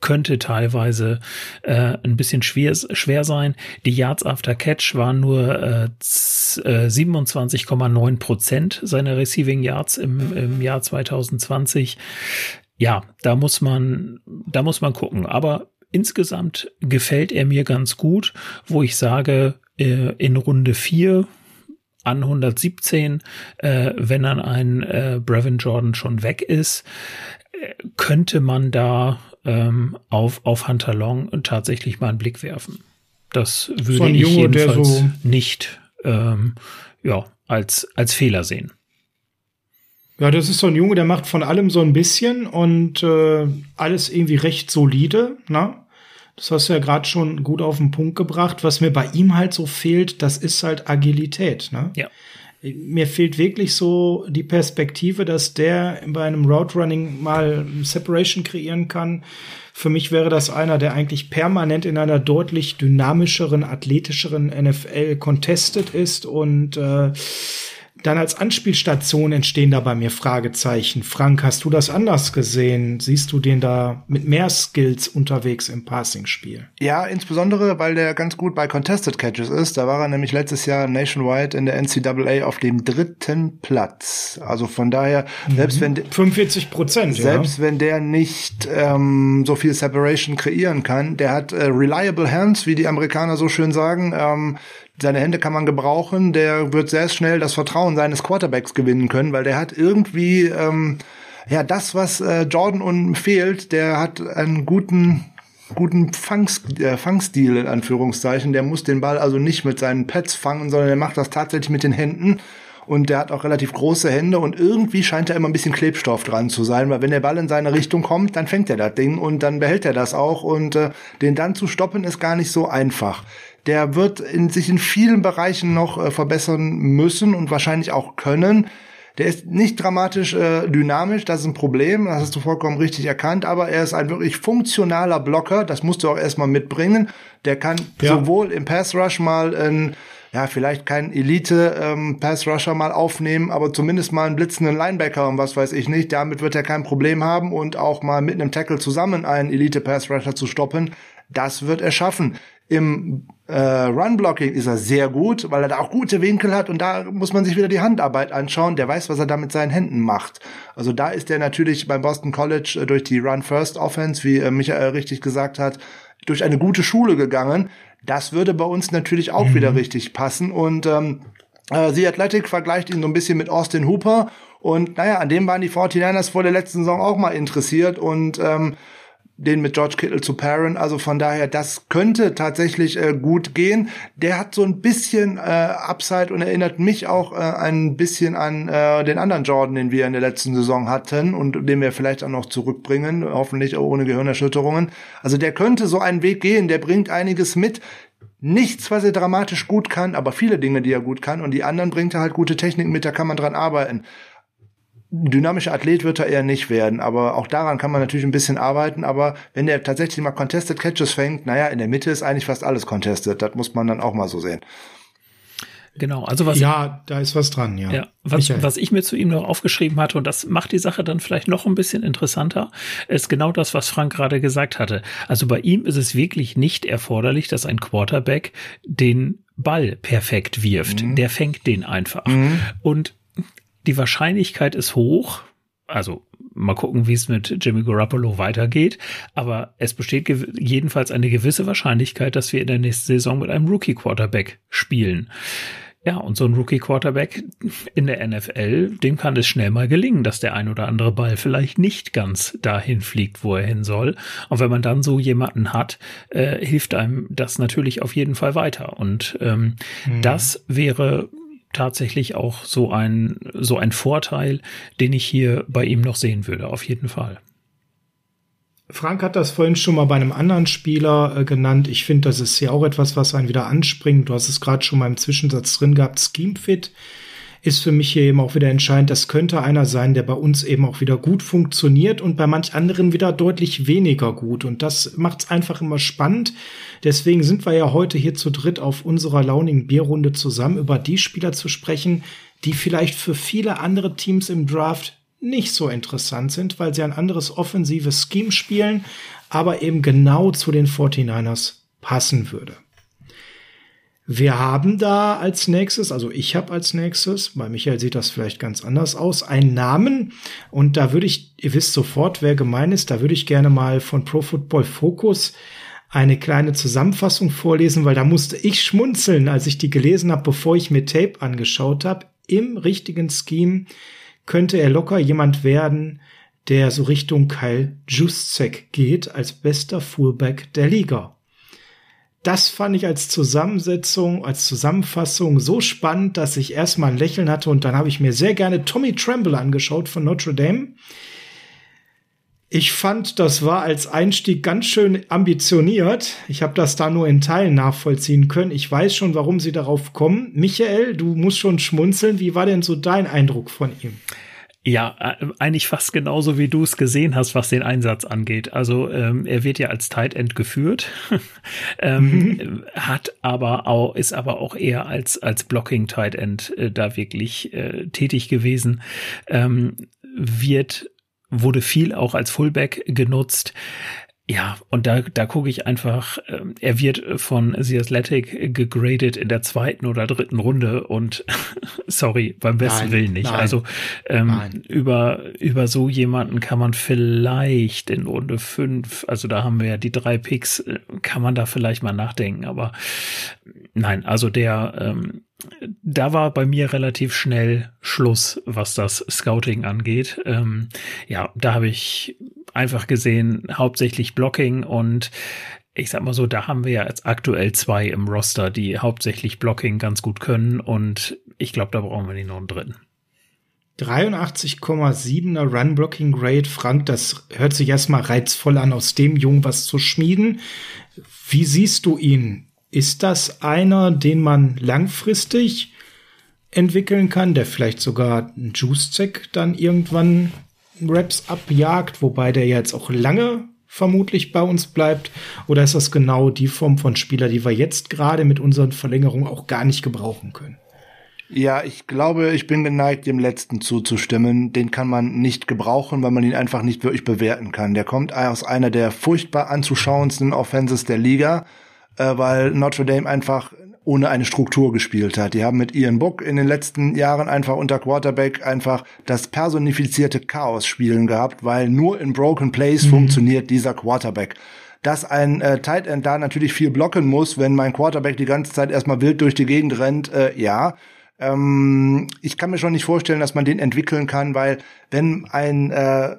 könnte teilweise äh, ein bisschen schwer, schwer sein. Die Yards after Catch waren nur äh, 27,9 äh, Prozent seiner Receiving Yards im, im Jahr 2020. Ja, da muss man, da muss man gucken. Aber insgesamt gefällt er mir ganz gut, wo ich sage, äh, in Runde 4 an 117, äh, wenn dann ein äh, Brevin Jordan schon weg ist, äh, könnte man da ähm, auf, auf Hunter Long tatsächlich mal einen Blick werfen. Das würde so ich Junge, jedenfalls so nicht ähm, ja, als, als Fehler sehen. Ja, das ist so ein Junge, der macht von allem so ein bisschen und äh, alles irgendwie recht solide. Ne? Das hast du ja gerade schon gut auf den Punkt gebracht. Was mir bei ihm halt so fehlt, das ist halt Agilität. Ne? Ja. Mir fehlt wirklich so die Perspektive, dass der bei einem Roadrunning mal Separation kreieren kann. Für mich wäre das einer, der eigentlich permanent in einer deutlich dynamischeren, athletischeren NFL contested ist und äh, dann als Anspielstation entstehen da bei mir Fragezeichen. Frank, hast du das anders gesehen? Siehst du den da mit mehr Skills unterwegs im Passing-Spiel? Ja, insbesondere, weil der ganz gut bei Contested Catches ist. Da war er nämlich letztes Jahr nationwide in der NCAA auf dem dritten Platz. Also von daher, mhm. selbst wenn 45 Prozent, selbst ja. wenn der nicht ähm, so viel Separation kreieren kann, der hat äh, reliable hands, wie die Amerikaner so schön sagen. Ähm, seine Hände kann man gebrauchen. Der wird sehr schnell das Vertrauen seines Quarterbacks gewinnen können, weil der hat irgendwie ähm, ja das, was äh, Jordan und fehlt. Der hat einen guten guten Fangs, äh, Fangstil in Anführungszeichen. Der muss den Ball also nicht mit seinen Pads fangen, sondern der macht das tatsächlich mit den Händen. Und der hat auch relativ große Hände und irgendwie scheint da immer ein bisschen Klebstoff dran zu sein, weil wenn der Ball in seine Richtung kommt, dann fängt er das Ding und dann behält er das auch und äh, den dann zu stoppen ist gar nicht so einfach der wird in, sich in vielen Bereichen noch äh, verbessern müssen und wahrscheinlich auch können. Der ist nicht dramatisch äh, dynamisch, das ist ein Problem, das hast du vollkommen richtig erkannt, aber er ist ein wirklich funktionaler Blocker, das musst du auch erstmal mitbringen. Der kann ja. sowohl im Pass Rush mal ein ja, vielleicht kein Elite ähm, Pass Rusher mal aufnehmen, aber zumindest mal einen blitzenden Linebacker und was weiß ich nicht. Damit wird er kein Problem haben und auch mal mit einem Tackle zusammen einen Elite Pass Rusher zu stoppen. Das wird er schaffen. Im äh, Run-Blocking ist er sehr gut, weil er da auch gute Winkel hat und da muss man sich wieder die Handarbeit anschauen. Der weiß, was er da mit seinen Händen macht. Also da ist er natürlich beim Boston College äh, durch die Run-First-Offense, wie äh, Michael richtig gesagt hat, durch eine gute Schule gegangen. Das würde bei uns natürlich auch mhm. wieder richtig passen und ähm, äh, The Athletic vergleicht ihn so ein bisschen mit Austin Hooper und naja, an dem waren die 49ers vor der letzten Saison auch mal interessiert und ähm, den mit George Kittle zu pairen. Also von daher, das könnte tatsächlich äh, gut gehen. Der hat so ein bisschen äh, Upside und erinnert mich auch äh, ein bisschen an äh, den anderen Jordan, den wir in der letzten Saison hatten und den wir vielleicht auch noch zurückbringen, hoffentlich ohne Gehirnerschütterungen. Also der könnte so einen Weg gehen, der bringt einiges mit. Nichts, was er dramatisch gut kann, aber viele Dinge, die er gut kann. Und die anderen bringt er halt gute Techniken mit, da kann man dran arbeiten dynamischer Athlet wird er eher nicht werden, aber auch daran kann man natürlich ein bisschen arbeiten, aber wenn der tatsächlich mal Contested Catches fängt, naja, in der Mitte ist eigentlich fast alles Contested, das muss man dann auch mal so sehen. Genau, also was. Ja, da ist was dran, ja. ja was, was ich mir zu ihm noch aufgeschrieben hatte, und das macht die Sache dann vielleicht noch ein bisschen interessanter, ist genau das, was Frank gerade gesagt hatte. Also bei ihm ist es wirklich nicht erforderlich, dass ein Quarterback den Ball perfekt wirft. Mhm. Der fängt den einfach. Mhm. Und die Wahrscheinlichkeit ist hoch, also mal gucken, wie es mit Jimmy Garoppolo weitergeht, aber es besteht jedenfalls eine gewisse Wahrscheinlichkeit, dass wir in der nächsten Saison mit einem Rookie Quarterback spielen. Ja, und so ein Rookie Quarterback in der NFL, dem kann es schnell mal gelingen, dass der ein oder andere Ball vielleicht nicht ganz dahin fliegt, wo er hin soll. Und wenn man dann so jemanden hat, äh, hilft einem das natürlich auf jeden Fall weiter. Und ähm, mhm. das wäre tatsächlich auch so ein, so ein Vorteil, den ich hier bei ihm noch sehen würde, auf jeden Fall. Frank hat das vorhin schon mal bei einem anderen Spieler äh, genannt. Ich finde, das ist ja auch etwas, was einen wieder anspringt. Du hast es gerade schon mal im Zwischensatz drin gehabt. Schemefit ist für mich hier eben auch wieder entscheidend. Das könnte einer sein, der bei uns eben auch wieder gut funktioniert und bei manch anderen wieder deutlich weniger gut. Und das macht es einfach immer spannend. Deswegen sind wir ja heute hier zu dritt auf unserer launigen Bierrunde zusammen, über die Spieler zu sprechen, die vielleicht für viele andere Teams im Draft nicht so interessant sind, weil sie ein anderes offensives Scheme spielen, aber eben genau zu den 49ers passen würde. Wir haben da als nächstes, also ich habe als nächstes, bei Michael sieht das vielleicht ganz anders aus, einen Namen und da würde ich, ihr wisst sofort, wer gemein ist, da würde ich gerne mal von Pro Football Focus eine kleine Zusammenfassung vorlesen, weil da musste ich schmunzeln, als ich die gelesen habe, bevor ich mir Tape angeschaut habe. Im richtigen Scheme könnte er locker jemand werden, der so Richtung Kyle Juszek geht als bester Fullback der Liga. Das fand ich als Zusammensetzung, als Zusammenfassung so spannend, dass ich erstmal ein Lächeln hatte und dann habe ich mir sehr gerne Tommy Tremble angeschaut von Notre Dame. Ich fand, das war als Einstieg ganz schön ambitioniert. Ich habe das da nur in Teilen nachvollziehen können. Ich weiß schon, warum Sie darauf kommen. Michael, du musst schon schmunzeln. Wie war denn so dein Eindruck von ihm? Ja, äh, eigentlich fast genauso wie du es gesehen hast, was den Einsatz angeht. Also ähm, er wird ja als Tight End geführt, ähm, mhm. hat aber auch ist aber auch eher als als Blocking Tight End äh, da wirklich äh, tätig gewesen. Ähm, wird wurde viel auch als Fullback genutzt. Ja, und da, da gucke ich einfach, äh, er wird von The Athletic gegradet in der zweiten oder dritten Runde und sorry, beim besten nein, Willen nicht. Nein, also ähm, über, über so jemanden kann man vielleicht in Runde fünf, also da haben wir ja die drei Picks, äh, kann man da vielleicht mal nachdenken, aber nein, also der ähm, da war bei mir relativ schnell Schluss, was das Scouting angeht. Ähm, ja, da habe ich einfach gesehen, hauptsächlich Blocking und ich sag mal so, da haben wir ja jetzt aktuell zwei im Roster, die hauptsächlich Blocking ganz gut können und ich glaube, da brauchen wir nicht noch einen dritten. 83,7er Run-Blocking Grade. Frank, das hört sich erstmal reizvoll an, aus dem Jungen was zu schmieden. Wie siehst du ihn? Ist das einer, den man langfristig entwickeln kann, der vielleicht sogar ein Juice-Check dann irgendwann Raps abjagt, wobei der jetzt auch lange vermutlich bei uns bleibt? Oder ist das genau die Form von Spieler, die wir jetzt gerade mit unseren Verlängerungen auch gar nicht gebrauchen können? Ja, ich glaube, ich bin geneigt, dem letzten zuzustimmen. Den kann man nicht gebrauchen, weil man ihn einfach nicht wirklich bewerten kann. Der kommt aus einer der furchtbar anzuschauendsten Offenses der Liga, äh, weil Notre Dame einfach ohne eine Struktur gespielt hat. Die haben mit Ian Book in den letzten Jahren einfach unter Quarterback einfach das personifizierte Chaos spielen gehabt, weil nur in Broken Plays mhm. funktioniert dieser Quarterback dass ein äh, Tight End da natürlich viel blocken muss, wenn mein Quarterback die ganze Zeit erstmal wild durch die Gegend rennt, äh, ja. Ähm, ich kann mir schon nicht vorstellen, dass man den entwickeln kann, weil wenn ein äh,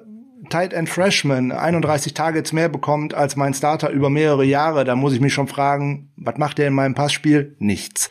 Tight End Freshman 31 Targets mehr bekommt als mein Starter über mehrere Jahre, dann muss ich mich schon fragen, was macht er in meinem Passspiel? Nichts.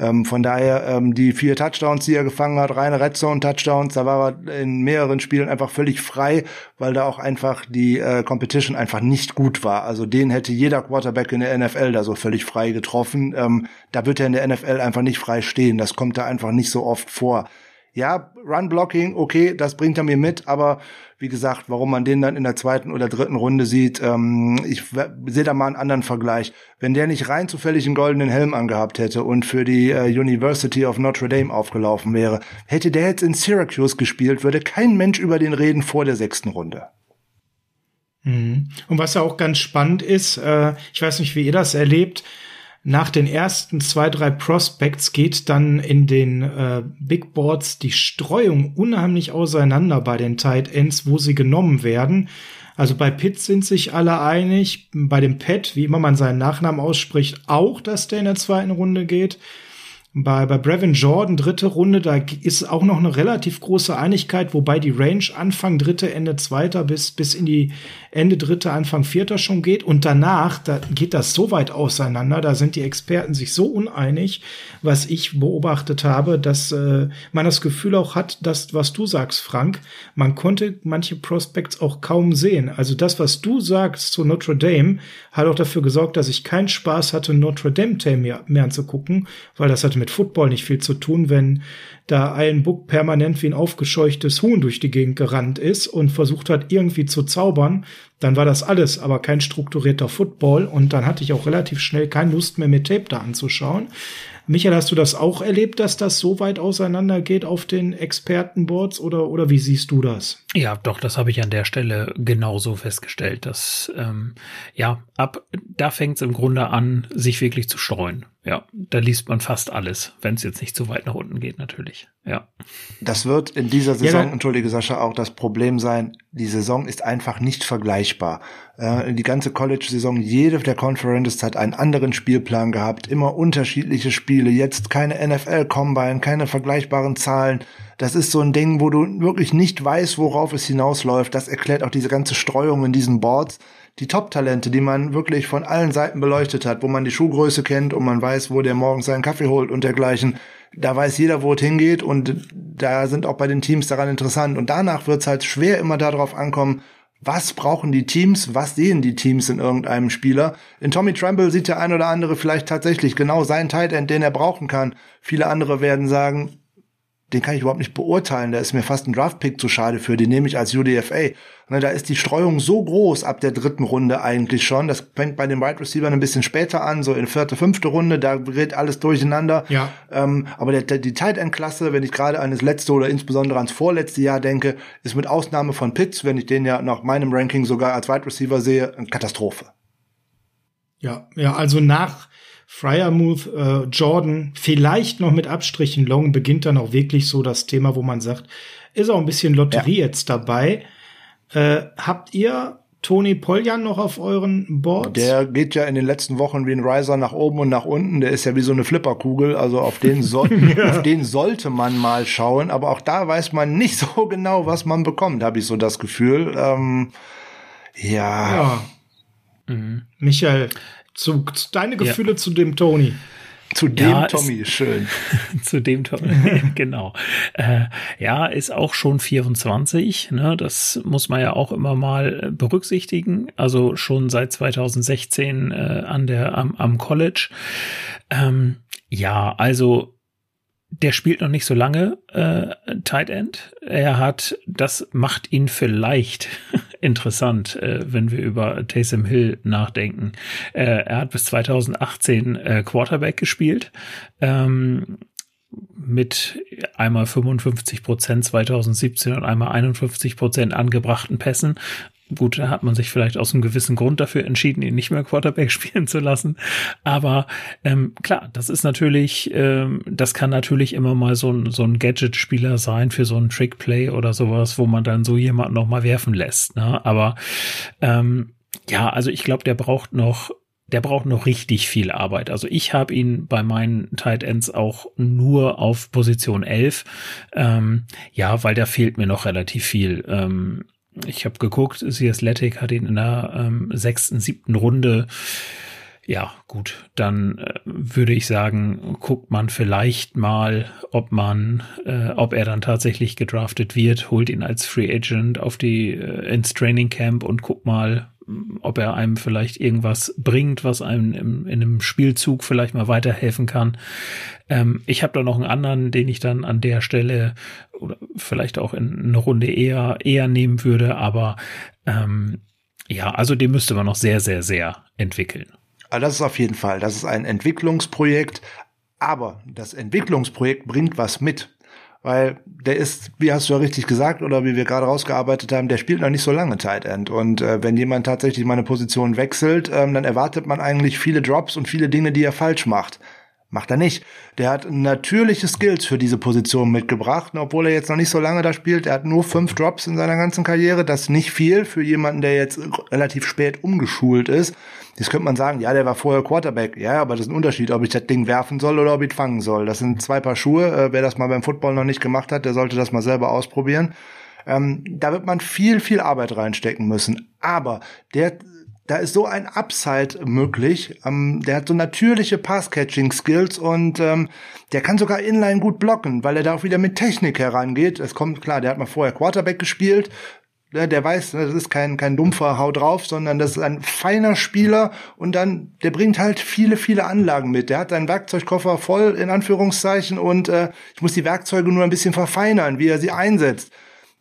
Ähm, von daher ähm, die vier Touchdowns, die er gefangen hat, reine Red Zone Touchdowns, da war er in mehreren Spielen einfach völlig frei, weil da auch einfach die äh, Competition einfach nicht gut war. Also den hätte jeder Quarterback in der NFL da so völlig frei getroffen. Ähm, da wird er in der NFL einfach nicht frei stehen. Das kommt da einfach nicht so oft vor. Ja, Run Blocking, okay, das bringt er mir mit, aber wie gesagt, warum man den dann in der zweiten oder dritten Runde sieht, ähm, ich sehe da mal einen anderen Vergleich. Wenn der nicht rein zufällig einen goldenen Helm angehabt hätte und für die äh, University of Notre Dame aufgelaufen wäre, hätte der jetzt in Syracuse gespielt, würde kein Mensch über den reden vor der sechsten Runde. Mhm. Und was ja auch ganz spannend ist, äh, ich weiß nicht, wie ihr das erlebt, nach den ersten zwei, drei Prospects geht dann in den äh, Big Boards die Streuung unheimlich auseinander bei den Tight Ends, wo sie genommen werden. Also bei Pitt sind sich alle einig, bei dem Pet, wie immer man seinen Nachnamen ausspricht, auch, dass der in der zweiten Runde geht. Bei, bei Brevin Jordan, dritte Runde, da ist auch noch eine relativ große Einigkeit, wobei die Range Anfang dritte, Ende zweiter bis, bis in die Ende dritte, Anfang vierter schon geht. Und danach, da geht das so weit auseinander, da sind die Experten sich so uneinig, was ich beobachtet habe, dass äh, man das Gefühl auch hat, dass, was du sagst, Frank, man konnte manche Prospects auch kaum sehen. Also das, was du sagst zu Notre Dame, hat auch dafür gesorgt, dass ich keinen Spaß hatte, Notre Dame mehr, mehr anzugucken, weil das hatte mit Football nicht viel zu tun, wenn da ein Book permanent wie ein aufgescheuchtes Huhn durch die Gegend gerannt ist und versucht hat, irgendwie zu zaubern, dann war das alles, aber kein strukturierter Football. Und dann hatte ich auch relativ schnell keine Lust mehr, mir Tape da anzuschauen. Michael, hast du das auch erlebt, dass das so weit auseinander geht auf den Expertenboards oder, oder wie siehst du das? Ja, doch, das habe ich an der Stelle genauso festgestellt, dass ähm, ja, ab da fängt es im Grunde an, sich wirklich zu streuen. Ja, da liest man fast alles, wenn es jetzt nicht zu weit nach unten geht, natürlich. Ja. Das wird in dieser Saison, ja, entschuldige Sascha, auch das Problem sein. Die Saison ist einfach nicht vergleichbar. Die ganze College-Saison, jede der Conferences hat einen anderen Spielplan gehabt, immer unterschiedliche Spiele. Jetzt keine NFL-Combine, keine vergleichbaren Zahlen. Das ist so ein Ding, wo du wirklich nicht weißt, worauf es hinausläuft. Das erklärt auch diese ganze Streuung in diesen Boards. Die Top-Talente, die man wirklich von allen Seiten beleuchtet hat, wo man die Schuhgröße kennt und man weiß, wo der morgens seinen Kaffee holt und dergleichen. Da weiß jeder, wo es hingeht und da sind auch bei den Teams daran interessant. Und danach wird es halt schwer immer darauf ankommen, was brauchen die Teams, was sehen die Teams in irgendeinem Spieler. In Tommy Tremble sieht der ein oder andere vielleicht tatsächlich genau seinen Tight End, den er brauchen kann. Viele andere werden sagen, den kann ich überhaupt nicht beurteilen. Da ist mir fast ein Draftpick zu schade für. Den nehme ich als UDFA. Ne, da ist die Streuung so groß ab der dritten Runde eigentlich schon. Das fängt bei den Wide Receivers ein bisschen später an, so in vierte, fünfte Runde. Da gerät alles durcheinander. Ja. Ähm, aber der, der, die Tight End Klasse, wenn ich gerade an das letzte oder insbesondere ans vorletzte Jahr denke, ist mit Ausnahme von Pitts, wenn ich den ja nach meinem Ranking sogar als Wide Receiver sehe, eine Katastrophe. Ja, ja, also nach Fryermuth, äh, Jordan, vielleicht noch mit Abstrichen Long beginnt dann auch wirklich so das Thema, wo man sagt, ist auch ein bisschen Lotterie ja. jetzt dabei. Äh, habt ihr Tony Poljan noch auf euren Boards? Der geht ja in den letzten Wochen wie ein Riser nach oben und nach unten. Der ist ja wie so eine Flipperkugel. Also auf den, so ja. auf den sollte man mal schauen. Aber auch da weiß man nicht so genau, was man bekommt, habe ich so das Gefühl. Ähm, ja. ja. Mhm. Michael, zu, zu deine Gefühle ja. zu dem Tony. Zu dem ja, Tommy, ist, schön. zu dem Tommy, genau. Äh, ja, ist auch schon 24, ne? das muss man ja auch immer mal berücksichtigen. Also schon seit 2016 äh, an der, am, am College. Ähm, ja, also der spielt noch nicht so lange äh, Tight End. Er hat, das macht ihn vielleicht interessant, äh, wenn wir über Taysom Hill nachdenken. Äh, er hat bis 2018 äh, Quarterback gespielt. Ähm, mit einmal 55 Prozent 2017 und einmal 51 Prozent angebrachten Pässen. Gut, da hat man sich vielleicht aus einem gewissen Grund dafür entschieden, ihn nicht mehr Quarterback spielen zu lassen. Aber ähm, klar, das ist natürlich, ähm, das kann natürlich immer mal so ein, so ein Gadget-Spieler sein für so ein Trick-Play oder sowas, wo man dann so jemanden noch mal werfen lässt. Ne? Aber ähm, ja, also ich glaube, der braucht noch der braucht noch richtig viel Arbeit. Also ich habe ihn bei meinen Tight Ends auch nur auf Position 11. Ähm, ja, weil da fehlt mir noch relativ viel. Ähm, ich habe geguckt, The Athletic hat ihn in der ähm, sechsten, siebten Runde. Ja, gut, dann äh, würde ich sagen, guckt man vielleicht mal, ob man, äh, ob er dann tatsächlich gedraftet wird, holt ihn als Free Agent auf die äh, ins Training Camp und guckt mal, ob er einem vielleicht irgendwas bringt, was einem im, in einem Spielzug vielleicht mal weiterhelfen kann. Ähm, ich habe da noch einen anderen, den ich dann an der Stelle oder vielleicht auch in eine Runde eher eher nehmen würde, aber ähm, ja, also den müsste man noch sehr, sehr, sehr entwickeln. Also das ist auf jeden Fall, das ist ein Entwicklungsprojekt, aber das Entwicklungsprojekt bringt was mit. Weil der ist, wie hast du ja richtig gesagt, oder wie wir gerade rausgearbeitet haben, der spielt noch nicht so lange Tight End. Und äh, wenn jemand tatsächlich meine Position wechselt, ähm, dann erwartet man eigentlich viele Drops und viele Dinge, die er falsch macht. Macht er nicht. Der hat natürliche Skills für diese Position mitgebracht, obwohl er jetzt noch nicht so lange da spielt. Er hat nur fünf Drops in seiner ganzen Karriere. Das ist nicht viel für jemanden, der jetzt relativ spät umgeschult ist. Jetzt könnte man sagen, ja, der war vorher Quarterback. Ja, aber das ist ein Unterschied, ob ich das Ding werfen soll oder ob ich fangen soll. Das sind zwei Paar Schuhe. Äh, wer das mal beim Football noch nicht gemacht hat, der sollte das mal selber ausprobieren. Ähm, da wird man viel, viel Arbeit reinstecken müssen. Aber der da ist so ein Upside möglich. Ähm, der hat so natürliche Pass-Catching-Skills und ähm, der kann sogar inline gut blocken, weil er da auch wieder mit Technik herangeht. Es kommt klar, der hat mal vorher Quarterback gespielt, Ne, der weiß, ne, das ist kein, kein dumpfer Hau drauf, sondern das ist ein feiner Spieler und dann, der bringt halt viele, viele Anlagen mit. Der hat seinen Werkzeugkoffer voll, in Anführungszeichen, und äh, ich muss die Werkzeuge nur ein bisschen verfeinern, wie er sie einsetzt.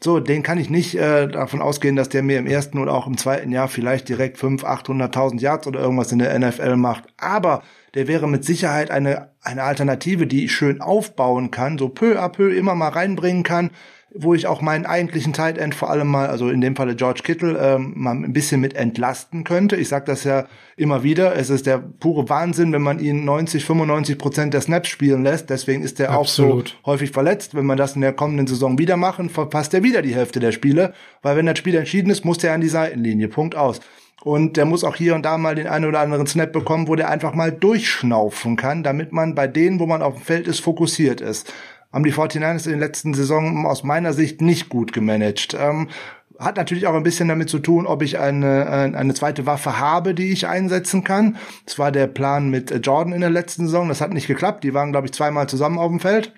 So, den kann ich nicht äh, davon ausgehen, dass der mir im ersten oder auch im zweiten Jahr vielleicht direkt 5, 800.000 Yards oder irgendwas in der NFL macht. Aber der wäre mit Sicherheit eine, eine Alternative, die ich schön aufbauen kann, so peu à peu immer mal reinbringen kann, wo ich auch meinen eigentlichen Tight End vor allem mal, also in dem Falle George Kittle, ähm, mal ein bisschen mit entlasten könnte. Ich sage das ja immer wieder. Es ist der pure Wahnsinn, wenn man ihn 90, 95 Prozent der Snaps spielen lässt. Deswegen ist er auch so häufig verletzt. Wenn man das in der kommenden Saison wieder machen, verpasst er wieder die Hälfte der Spiele. Weil wenn das Spiel entschieden ist, muss er an die Seitenlinie. Punkt aus. Und der muss auch hier und da mal den einen oder anderen Snap bekommen, wo der einfach mal durchschnaufen kann, damit man bei denen, wo man auf dem Feld ist, fokussiert ist haben die 49ers in den letzten Saisonen aus meiner Sicht nicht gut gemanagt. Ähm, hat natürlich auch ein bisschen damit zu tun, ob ich eine, eine zweite Waffe habe, die ich einsetzen kann. Das war der Plan mit Jordan in der letzten Saison. Das hat nicht geklappt. Die waren, glaube ich, zweimal zusammen auf dem Feld.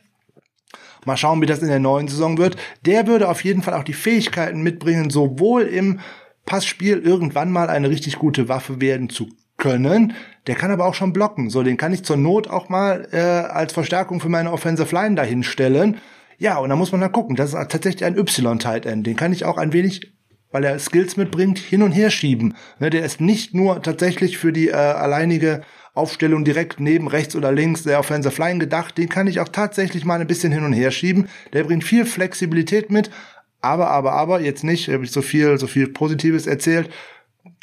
Mal schauen, wie das in der neuen Saison wird. Der würde auf jeden Fall auch die Fähigkeiten mitbringen, sowohl im Passspiel irgendwann mal eine richtig gute Waffe werden zu können. Der kann aber auch schon blocken. So, den kann ich zur Not auch mal äh, als Verstärkung für meine Offensive Line dahin stellen. Ja, und da muss man dann gucken. Das ist tatsächlich ein Y-Tight End. Den kann ich auch ein wenig, weil er Skills mitbringt, hin und her schieben. Ne, der ist nicht nur tatsächlich für die äh, alleinige Aufstellung direkt neben rechts oder links der Offensive Line gedacht. Den kann ich auch tatsächlich mal ein bisschen hin und her schieben. Der bringt viel Flexibilität mit. Aber, aber, aber, jetzt nicht, habe ich so viel, so viel Positives erzählt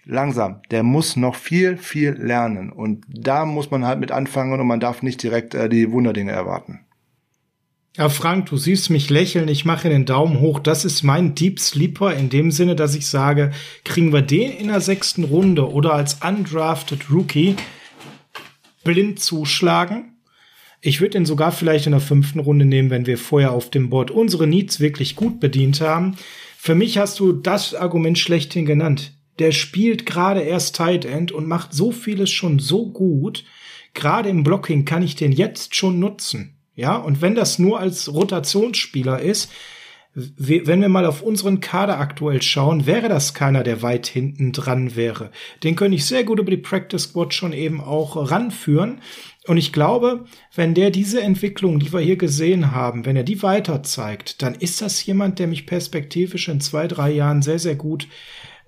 langsam. Der muss noch viel, viel lernen. Und da muss man halt mit anfangen und man darf nicht direkt äh, die Wunderdinge erwarten. Ja, Frank, du siehst mich lächeln, ich mache den Daumen hoch. Das ist mein Deep Sleeper in dem Sinne, dass ich sage, kriegen wir den in der sechsten Runde oder als undrafted Rookie blind zuschlagen. Ich würde ihn sogar vielleicht in der fünften Runde nehmen, wenn wir vorher auf dem Board unsere Needs wirklich gut bedient haben. Für mich hast du das Argument schlechthin genannt der spielt gerade erst Tight End und macht so vieles schon so gut. Gerade im Blocking kann ich den jetzt schon nutzen. Ja, und wenn das nur als Rotationsspieler ist, wenn wir mal auf unseren Kader aktuell schauen, wäre das keiner, der weit hinten dran wäre. Den könnte ich sehr gut über die Practice Squad schon eben auch ranführen. Und ich glaube, wenn der diese Entwicklung, die wir hier gesehen haben, wenn er die weiter zeigt, dann ist das jemand, der mich perspektivisch in zwei, drei Jahren sehr, sehr gut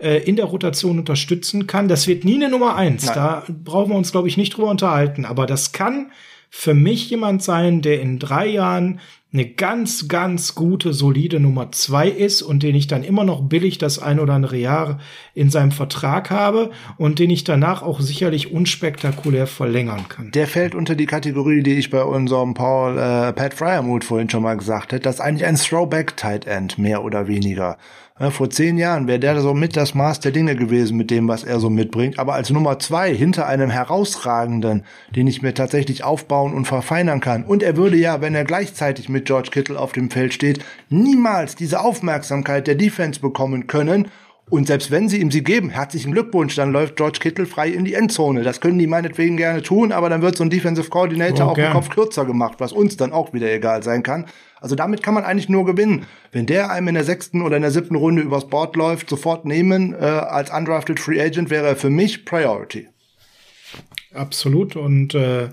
äh, in der Rotation unterstützen kann. Das wird nie eine Nummer eins. Nein. Da brauchen wir uns, glaube ich, nicht drüber unterhalten. Aber das kann für mich jemand sein, der in drei Jahren eine ganz, ganz gute, solide Nummer zwei ist und den ich dann immer noch billig das ein oder andere Jahr in seinem Vertrag habe und den ich danach auch sicherlich unspektakulär verlängern kann. Der fällt unter die Kategorie, die ich bei unserem Paul äh, Pat Fryermuth vorhin schon mal gesagt hätte. Das ist eigentlich ein Throwback Tight End, mehr oder weniger. Ja, vor zehn Jahren wäre der so mit das Maß der Dinge gewesen mit dem, was er so mitbringt. Aber als Nummer zwei hinter einem herausragenden, den ich mir tatsächlich aufbauen und verfeinern kann. Und er würde ja, wenn er gleichzeitig mit George Kittle auf dem Feld steht, niemals diese Aufmerksamkeit der Defense bekommen können. Und selbst wenn sie ihm sie geben, herzlichen Glückwunsch, dann läuft George Kittle frei in die Endzone. Das können die meinetwegen gerne tun, aber dann wird so ein Defensive Coordinator oh, auch im Kopf kürzer gemacht, was uns dann auch wieder egal sein kann. Also damit kann man eigentlich nur gewinnen. Wenn der einem in der sechsten oder in der siebten Runde übers Board läuft, sofort nehmen. Äh, als undrafted Free Agent wäre er für mich Priority. Absolut. Und äh,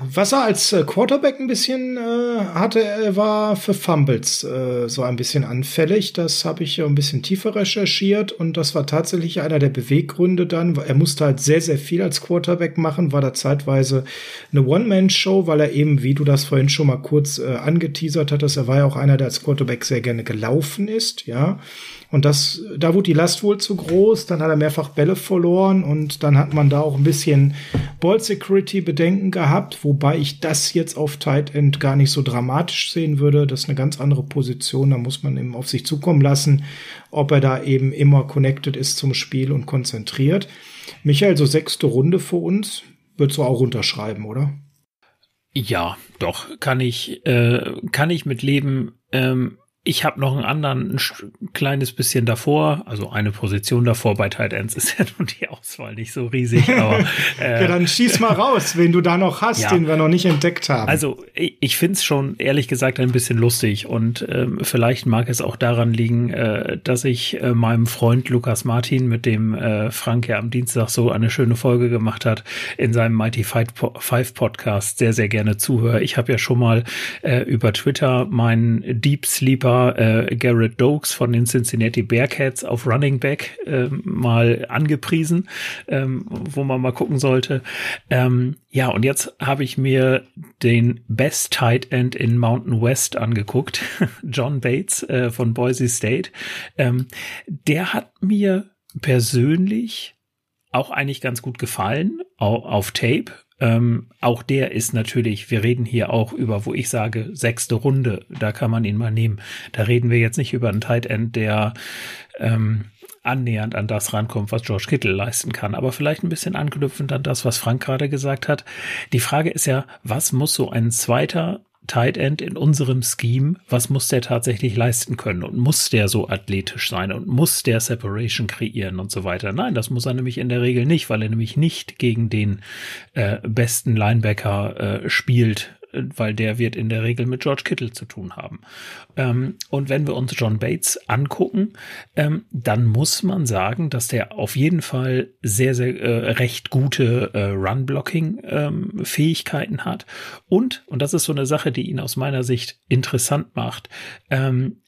was er als äh, Quarterback ein bisschen äh, hatte, er war für Fumbles äh, so ein bisschen anfällig. Das habe ich ein bisschen tiefer recherchiert und das war tatsächlich einer der Beweggründe dann. Er musste halt sehr, sehr viel als Quarterback machen, war da zeitweise eine One-Man-Show, weil er eben, wie du das vorhin schon mal kurz äh, angeteasert hattest, er war ja auch einer, der als Quarterback sehr gerne gelaufen ist, ja. Und das, da wurde die Last wohl zu groß, dann hat er mehrfach Bälle verloren und dann hat man da auch ein bisschen Ball Security Bedenken gehabt, wobei ich das jetzt auf Tight End gar nicht so dramatisch sehen würde. Das ist eine ganz andere Position, da muss man eben auf sich zukommen lassen, ob er da eben immer connected ist zum Spiel und konzentriert. Michael, so sechste Runde für uns, würdest du auch unterschreiben, oder? Ja, doch, kann ich, äh, kann ich mit leben. Ähm ich habe noch einen anderen, ein kleines bisschen davor, also eine Position davor. Bei Tight Ends ist ja nun die Auswahl nicht so riesig, aber äh, ja, dann schieß mal raus, wen du da noch hast, ja, den wir noch nicht entdeckt haben. Also ich, ich finde es schon ehrlich gesagt ein bisschen lustig und ähm, vielleicht mag es auch daran liegen, äh, dass ich äh, meinem Freund Lukas Martin, mit dem äh, Frank ja am Dienstag so eine schöne Folge gemacht hat, in seinem Mighty Five Podcast sehr sehr gerne zuhöre. Ich habe ja schon mal äh, über Twitter meinen Deep Sleeper äh, Garrett Dokes von den Cincinnati Bearcats auf Running Back äh, mal angepriesen, ähm, wo man mal gucken sollte. Ähm, ja, und jetzt habe ich mir den Best Tight End in Mountain West angeguckt, John Bates äh, von Boise State. Ähm, der hat mir persönlich auch eigentlich ganz gut gefallen auf Tape. Ähm, auch der ist natürlich, wir reden hier auch über, wo ich sage, sechste Runde, da kann man ihn mal nehmen. Da reden wir jetzt nicht über einen Tight End, der ähm, annähernd an das rankommt, was George Kittle leisten kann, aber vielleicht ein bisschen anknüpfend an das, was Frank gerade gesagt hat. Die Frage ist ja, was muss so ein zweiter Tight End in unserem Scheme, was muss der tatsächlich leisten können und muss der so athletisch sein und muss der Separation kreieren und so weiter. Nein, das muss er nämlich in der Regel nicht, weil er nämlich nicht gegen den äh, besten Linebacker äh, spielt, weil der wird in der Regel mit George Kittle zu tun haben. Ähm, und wenn wir uns John Bates angucken, ähm, dann muss man sagen, dass der auf jeden Fall sehr, sehr äh, recht gute äh, Run-Blocking-Fähigkeiten ähm, hat. Und, und das ist so eine Sache, die ihn aus meiner Sicht interessant macht, ähm,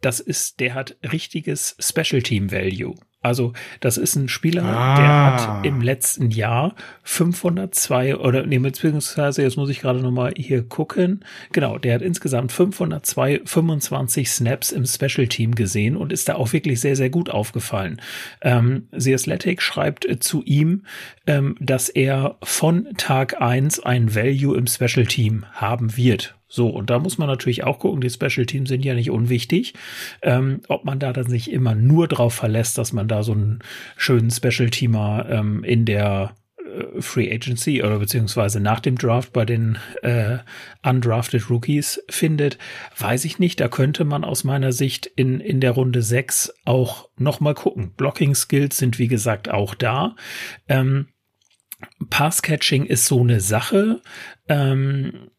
das ist, der hat richtiges Special Team Value. Also das ist ein Spieler, ah. der hat im letzten Jahr 502 oder nee, beziehungsweise jetzt muss ich gerade noch mal hier gucken. Genau, der hat insgesamt 502 25 Snaps im Special Team gesehen und ist da auch wirklich sehr sehr gut aufgefallen. Ähm, The Athletic schreibt äh, zu ihm, ähm, dass er von Tag eins ein Value im Special Team haben wird. So, und da muss man natürlich auch gucken, die Special Teams sind ja nicht unwichtig, ähm, ob man da dann sich immer nur drauf verlässt, dass man da so einen schönen Special Teamer ähm, in der äh, Free Agency oder beziehungsweise nach dem Draft bei den äh, undrafted Rookies findet, weiß ich nicht. Da könnte man aus meiner Sicht in, in der Runde 6 auch nochmal gucken. Blocking Skills sind wie gesagt auch da. Ähm, Pass-Catching ist so eine Sache. Ähm,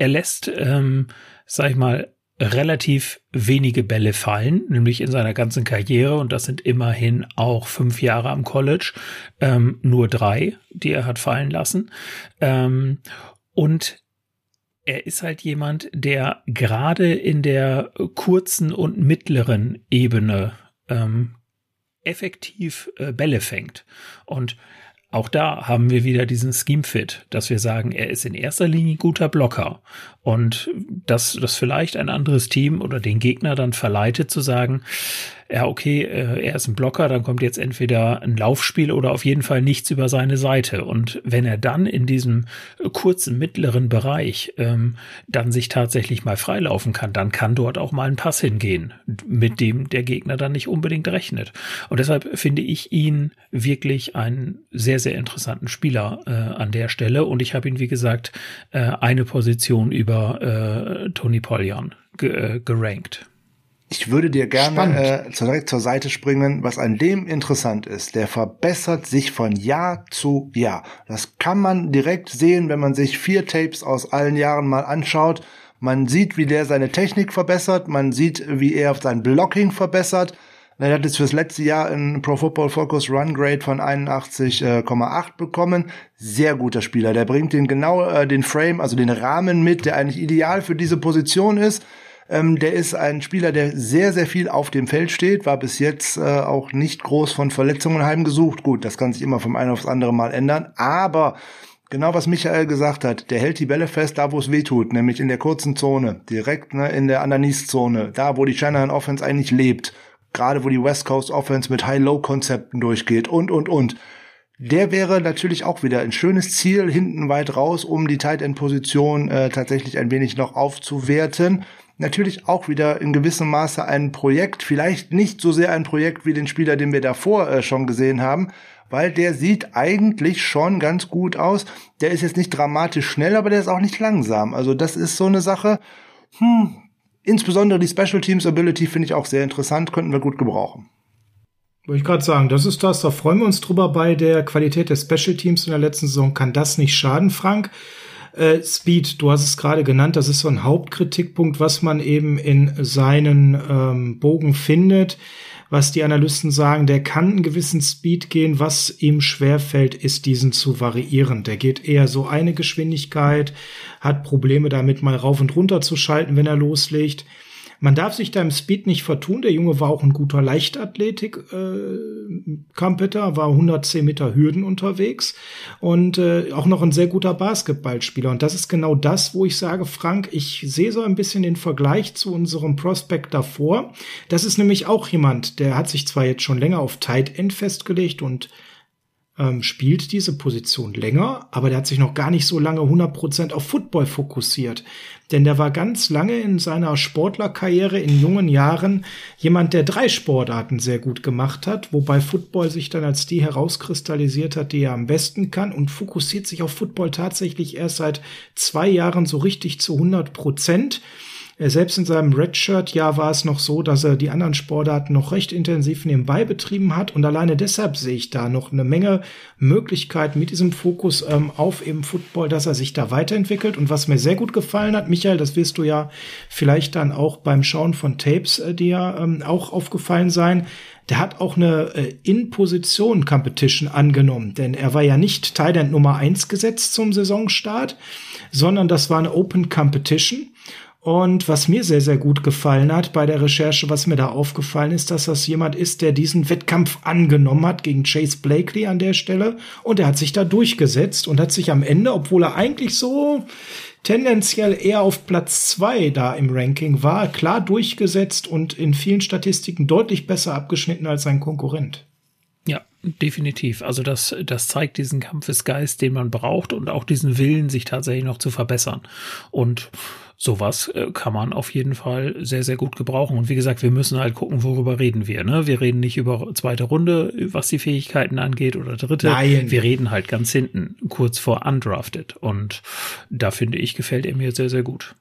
er lässt, ähm, sag ich mal, relativ wenige Bälle fallen, nämlich in seiner ganzen Karriere, und das sind immerhin auch fünf Jahre am College, ähm, nur drei, die er hat fallen lassen. Ähm, und er ist halt jemand, der gerade in der kurzen und mittleren Ebene ähm, effektiv äh, Bälle fängt. Und auch da haben wir wieder diesen Scheme Fit, dass wir sagen, er ist in erster Linie guter Blocker. Und dass das vielleicht ein anderes Team oder den Gegner dann verleitet zu sagen, ja, okay, äh, er ist ein Blocker, dann kommt jetzt entweder ein Laufspiel oder auf jeden Fall nichts über seine Seite. Und wenn er dann in diesem kurzen mittleren Bereich ähm, dann sich tatsächlich mal freilaufen kann, dann kann dort auch mal ein Pass hingehen, mit dem der Gegner dann nicht unbedingt rechnet. Und deshalb finde ich ihn wirklich einen sehr, sehr interessanten Spieler äh, an der Stelle. Und ich habe ihn, wie gesagt, äh, eine Position über äh, Tony Poljan äh, gerankt. Ich würde dir gerne äh, direkt zur Seite springen, was an dem interessant ist. Der verbessert sich von Jahr zu Jahr. Das kann man direkt sehen, wenn man sich vier Tapes aus allen Jahren mal anschaut. Man sieht, wie der seine Technik verbessert. Man sieht, wie er sein Blocking verbessert. Er hat jetzt fürs letzte Jahr ein Pro Football Focus Run Grade von 81,8 bekommen. Sehr guter Spieler. Der bringt den genau äh, den Frame, also den Rahmen mit, der eigentlich ideal für diese Position ist. Ähm, der ist ein Spieler, der sehr, sehr viel auf dem Feld steht, war bis jetzt äh, auch nicht groß von Verletzungen heimgesucht. Gut, das kann sich immer vom einen aufs andere Mal ändern, aber Genau was Michael gesagt hat, der hält die Bälle fest, da wo es weh tut, nämlich in der kurzen Zone, direkt ne, in der Underneath-Zone, da wo die Shanahan Offense eigentlich lebt, gerade wo die West Coast Offense mit High-Low-Konzepten durchgeht und, und, und. Der wäre natürlich auch wieder ein schönes Ziel hinten weit raus, um die Tight End Position äh, tatsächlich ein wenig noch aufzuwerten natürlich auch wieder in gewissem Maße ein Projekt, vielleicht nicht so sehr ein Projekt wie den Spieler, den wir davor äh, schon gesehen haben, weil der sieht eigentlich schon ganz gut aus. Der ist jetzt nicht dramatisch schnell, aber der ist auch nicht langsam. Also das ist so eine Sache, hm, insbesondere die Special Teams Ability finde ich auch sehr interessant, könnten wir gut gebrauchen. Wollte ich gerade sagen, das ist das, da freuen wir uns drüber bei der Qualität der Special Teams in der letzten Saison. Kann das nicht schaden, Frank? Äh, Speed, du hast es gerade genannt, das ist so ein Hauptkritikpunkt, was man eben in seinen ähm, Bogen findet was die Analysten sagen, der kann einen gewissen Speed gehen. Was ihm schwerfällt, ist diesen zu variieren. Der geht eher so eine Geschwindigkeit, hat Probleme damit mal rauf und runter zu schalten, wenn er loslegt. Man darf sich da im Speed nicht vertun. Der Junge war auch ein guter Leichtathletik äh, war 110 Meter Hürden unterwegs und äh, auch noch ein sehr guter Basketballspieler. Und das ist genau das, wo ich sage, Frank, ich sehe so ein bisschen den Vergleich zu unserem Prospect davor. Das ist nämlich auch jemand, der hat sich zwar jetzt schon länger auf Tight End festgelegt und ähm, spielt diese Position länger, aber der hat sich noch gar nicht so lange 100% auf Football fokussiert. Denn der war ganz lange in seiner Sportlerkarriere in jungen Jahren jemand, der drei Sportarten sehr gut gemacht hat, wobei Football sich dann als die herauskristallisiert hat, die er am besten kann und fokussiert sich auf Football tatsächlich erst seit zwei Jahren so richtig zu 100 Prozent. Äh, selbst in seinem Redshirt-Jahr war es noch so, dass er die anderen Sportarten noch recht intensiv nebenbei betrieben hat. Und alleine deshalb sehe ich da noch eine Menge Möglichkeiten mit diesem Fokus ähm, auf eben Football, dass er sich da weiterentwickelt. Und was mir sehr gut gefallen hat, Michael, das wirst du ja vielleicht dann auch beim Schauen von Tapes äh, dir ähm, auch aufgefallen sein. Der hat auch eine äh, In-Position-Competition angenommen, denn er war ja nicht Thailand Nummer eins gesetzt zum Saisonstart, sondern das war eine Open Competition. Und was mir sehr, sehr gut gefallen hat bei der Recherche, was mir da aufgefallen ist, dass das jemand ist, der diesen Wettkampf angenommen hat gegen Chase Blakely an der Stelle. Und er hat sich da durchgesetzt und hat sich am Ende, obwohl er eigentlich so tendenziell eher auf Platz zwei da im Ranking war, klar durchgesetzt und in vielen Statistiken deutlich besser abgeschnitten als sein Konkurrent. Definitiv. Also das, das zeigt diesen Kampfesgeist, den man braucht und auch diesen Willen, sich tatsächlich noch zu verbessern. Und sowas äh, kann man auf jeden Fall sehr, sehr gut gebrauchen. Und wie gesagt, wir müssen halt gucken, worüber reden wir. Ne? Wir reden nicht über zweite Runde, was die Fähigkeiten angeht oder dritte. Nein. Wir reden halt ganz hinten, kurz vor undrafted. Und da finde ich, gefällt er mir sehr, sehr gut.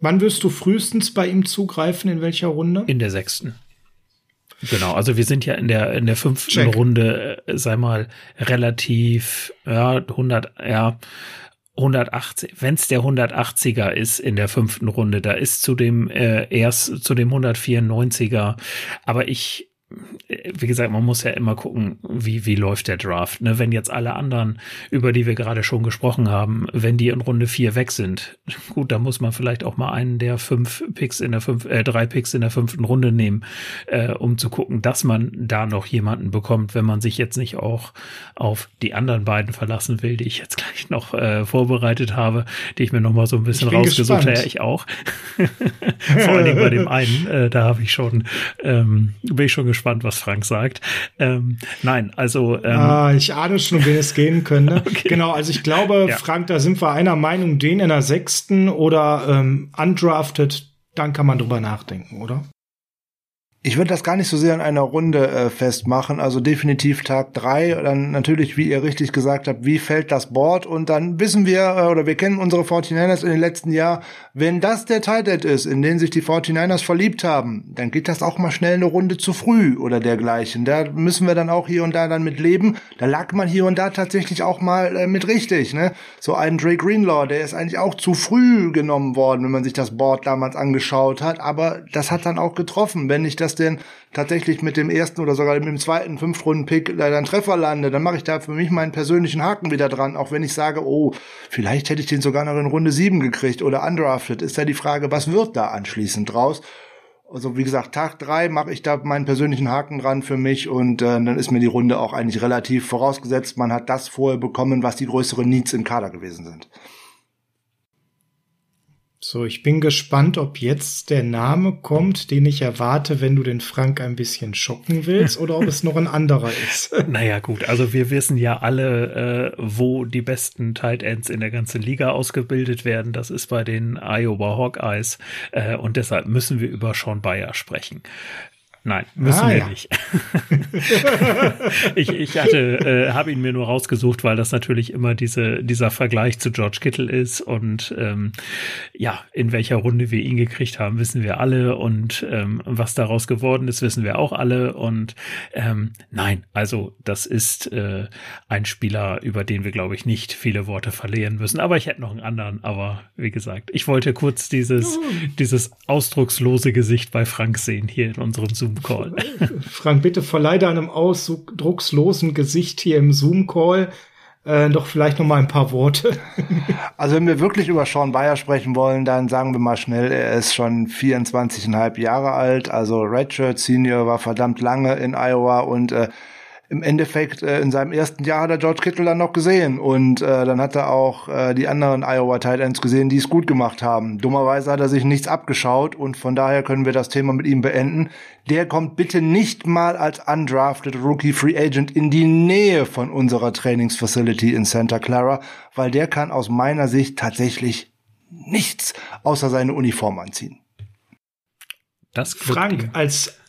Wann wirst du frühestens bei ihm zugreifen? In welcher Runde? In der sechsten. Genau, also wir sind ja in der in der fünften Check. Runde, äh, sei mal relativ ja 100 ja 180, wenn es der 180er ist in der fünften Runde, da ist zu dem äh, erst zu dem 194er, aber ich wie gesagt, man muss ja immer gucken, wie, wie läuft der Draft. Ne? Wenn jetzt alle anderen, über die wir gerade schon gesprochen haben, wenn die in Runde vier weg sind, gut, da muss man vielleicht auch mal einen der fünf Picks in der fünf, äh, drei Picks in der fünften Runde nehmen, äh, um zu gucken, dass man da noch jemanden bekommt, wenn man sich jetzt nicht auch auf die anderen beiden verlassen will, die ich jetzt gleich noch äh, vorbereitet habe, die ich mir noch mal so ein bisschen rausgesucht habe. Ja, ich auch. Vor allen Dingen bei dem einen, äh, da habe ich schon, ähm, bin ich schon gespannt gespannt, was Frank sagt. Ähm, nein, also. Ähm, ah, ich ahne schon, wen es gehen könnte. okay. Genau, also ich glaube, ja. Frank, da sind wir einer Meinung, den in der sechsten oder ähm, undrafted, dann kann man drüber nachdenken, oder? Ich würde das gar nicht so sehr in einer Runde äh, festmachen, also definitiv Tag drei. Dann natürlich, wie ihr richtig gesagt habt, wie fällt das Board und dann wissen wir äh, oder wir kennen unsere 49ers in den letzten Jahren, wenn das der Tight ist, in den sich die 49ers verliebt haben, dann geht das auch mal schnell eine Runde zu früh oder dergleichen. Da müssen wir dann auch hier und da dann mit leben. Da lag man hier und da tatsächlich auch mal äh, mit richtig. Ne? So ein Dre Greenlaw, der ist eigentlich auch zu früh genommen worden, wenn man sich das Board damals angeschaut hat. Aber das hat dann auch getroffen, wenn ich das das denn tatsächlich mit dem ersten oder sogar mit dem zweiten Fünf-Runden-Pick leider ein Treffer lande, dann mache ich da für mich meinen persönlichen Haken wieder dran, auch wenn ich sage, oh, vielleicht hätte ich den sogar noch in Runde sieben gekriegt oder undrafted, ist ja die Frage, was wird da anschließend draus? Also wie gesagt, Tag drei mache ich da meinen persönlichen Haken dran für mich und äh, dann ist mir die Runde auch eigentlich relativ vorausgesetzt. Man hat das vorher bekommen, was die größeren Needs im Kader gewesen sind. So, ich bin gespannt, ob jetzt der Name kommt, den ich erwarte, wenn du den Frank ein bisschen schocken willst, oder ob es noch ein anderer ist. Naja, gut, also wir wissen ja alle, äh, wo die besten Tight Ends in der ganzen Liga ausgebildet werden. Das ist bei den Iowa Hawkeyes. Äh, und deshalb müssen wir über Sean Bayer sprechen. Nein, müssen ah, wir ja. nicht. ich, ich hatte, äh, habe ihn mir nur rausgesucht, weil das natürlich immer diese, dieser Vergleich zu George Kittle ist. Und ähm, ja, in welcher Runde wir ihn gekriegt haben, wissen wir alle. Und ähm, was daraus geworden ist, wissen wir auch alle. Und ähm, nein, also das ist äh, ein Spieler, über den wir glaube ich nicht viele Worte verlieren müssen, aber ich hätte noch einen anderen, aber wie gesagt, ich wollte kurz dieses, dieses ausdruckslose Gesicht bei Frank sehen hier in unserem Zoom Zoom-Call. Frank, bitte verleih deinem ausdruckslosen Gesicht hier im Zoom-Call äh, doch vielleicht noch mal ein paar Worte. also wenn wir wirklich über Sean Bayer sprechen wollen, dann sagen wir mal schnell, er ist schon 24,5 Jahre alt, also Redshirt Senior war verdammt lange in Iowa und äh, im Endeffekt äh, in seinem ersten Jahr hat er George Kittle dann noch gesehen und äh, dann hat er auch äh, die anderen Iowa Tight Ends gesehen, die es gut gemacht haben. Dummerweise hat er sich nichts abgeschaut und von daher können wir das Thema mit ihm beenden. Der kommt bitte nicht mal als undrafted Rookie Free Agent in die Nähe von unserer Trainingsfacility in Santa Clara, weil der kann aus meiner Sicht tatsächlich nichts außer seine Uniform anziehen. Das Frank, als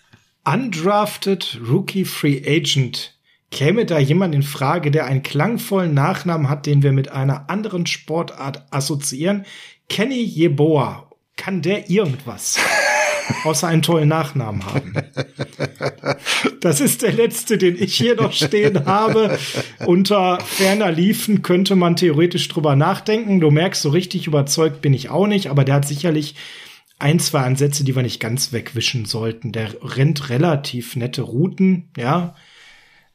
Undrafted Rookie Free Agent. Käme da jemand in Frage, der einen klangvollen Nachnamen hat, den wir mit einer anderen Sportart assoziieren? Kenny Yeboah. Kann der irgendwas? Außer einen tollen Nachnamen haben. Das ist der letzte, den ich hier noch stehen habe. Unter ferner Liefen könnte man theoretisch drüber nachdenken. Du merkst, so richtig überzeugt bin ich auch nicht, aber der hat sicherlich ein, zwei Ansätze, die wir nicht ganz wegwischen sollten. Der rennt relativ nette Routen, ja.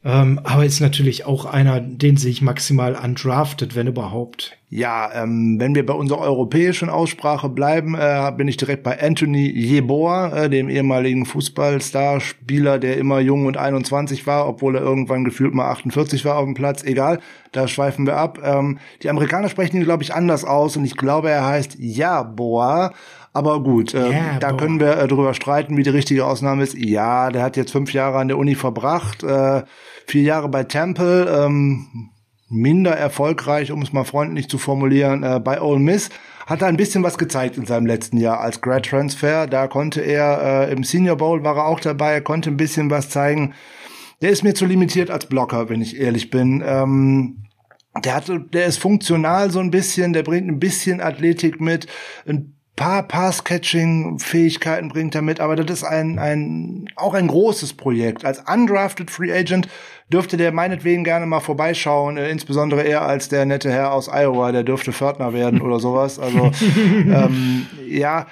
Ähm, aber ist natürlich auch einer, den sehe ich maximal undrafted, wenn überhaupt. Ja, ähm, wenn wir bei unserer europäischen Aussprache bleiben, äh, bin ich direkt bei Anthony Jeboa, äh, dem ehemaligen Fußballstar-Spieler, der immer jung und 21 war, obwohl er irgendwann gefühlt mal 48 war auf dem Platz. Egal, da schweifen wir ab. Ähm, die Amerikaner sprechen ihn, glaube ich, anders aus und ich glaube, er heißt Jaboa. Aber gut, äh, yeah, da boah. können wir äh, drüber streiten, wie die richtige Ausnahme ist. Ja, der hat jetzt fünf Jahre an der Uni verbracht, äh, vier Jahre bei Temple, ähm, minder erfolgreich, um es mal freundlich zu formulieren, äh, bei Ole Miss. Hat er ein bisschen was gezeigt in seinem letzten Jahr als Grad Transfer. Da konnte er äh, im Senior Bowl war er auch dabei, er konnte ein bisschen was zeigen. Der ist mir zu limitiert als Blocker, wenn ich ehrlich bin. Ähm, der hat, der ist funktional so ein bisschen, der bringt ein bisschen Athletik mit, ein paar Pass-Catching-Fähigkeiten bringt er mit, aber das ist ein, ein, auch ein großes Projekt. Als undrafted Free Agent dürfte der meinetwegen gerne mal vorbeischauen, äh, insbesondere er als der nette Herr aus Iowa, der dürfte Pförtner werden oder sowas. Also ähm, ja,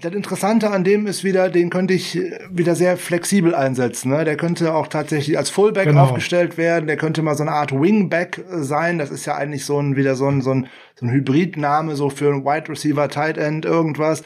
das Interessante an dem ist wieder, den könnte ich äh, wieder sehr flexibel einsetzen. Ne? Der könnte auch tatsächlich als Fullback genau. aufgestellt werden. Der könnte mal so eine Art Wingback äh, sein. Das ist ja eigentlich so ein wieder so ein so ein, so ein Hybridname so für ein Wide Receiver, Tight End, irgendwas.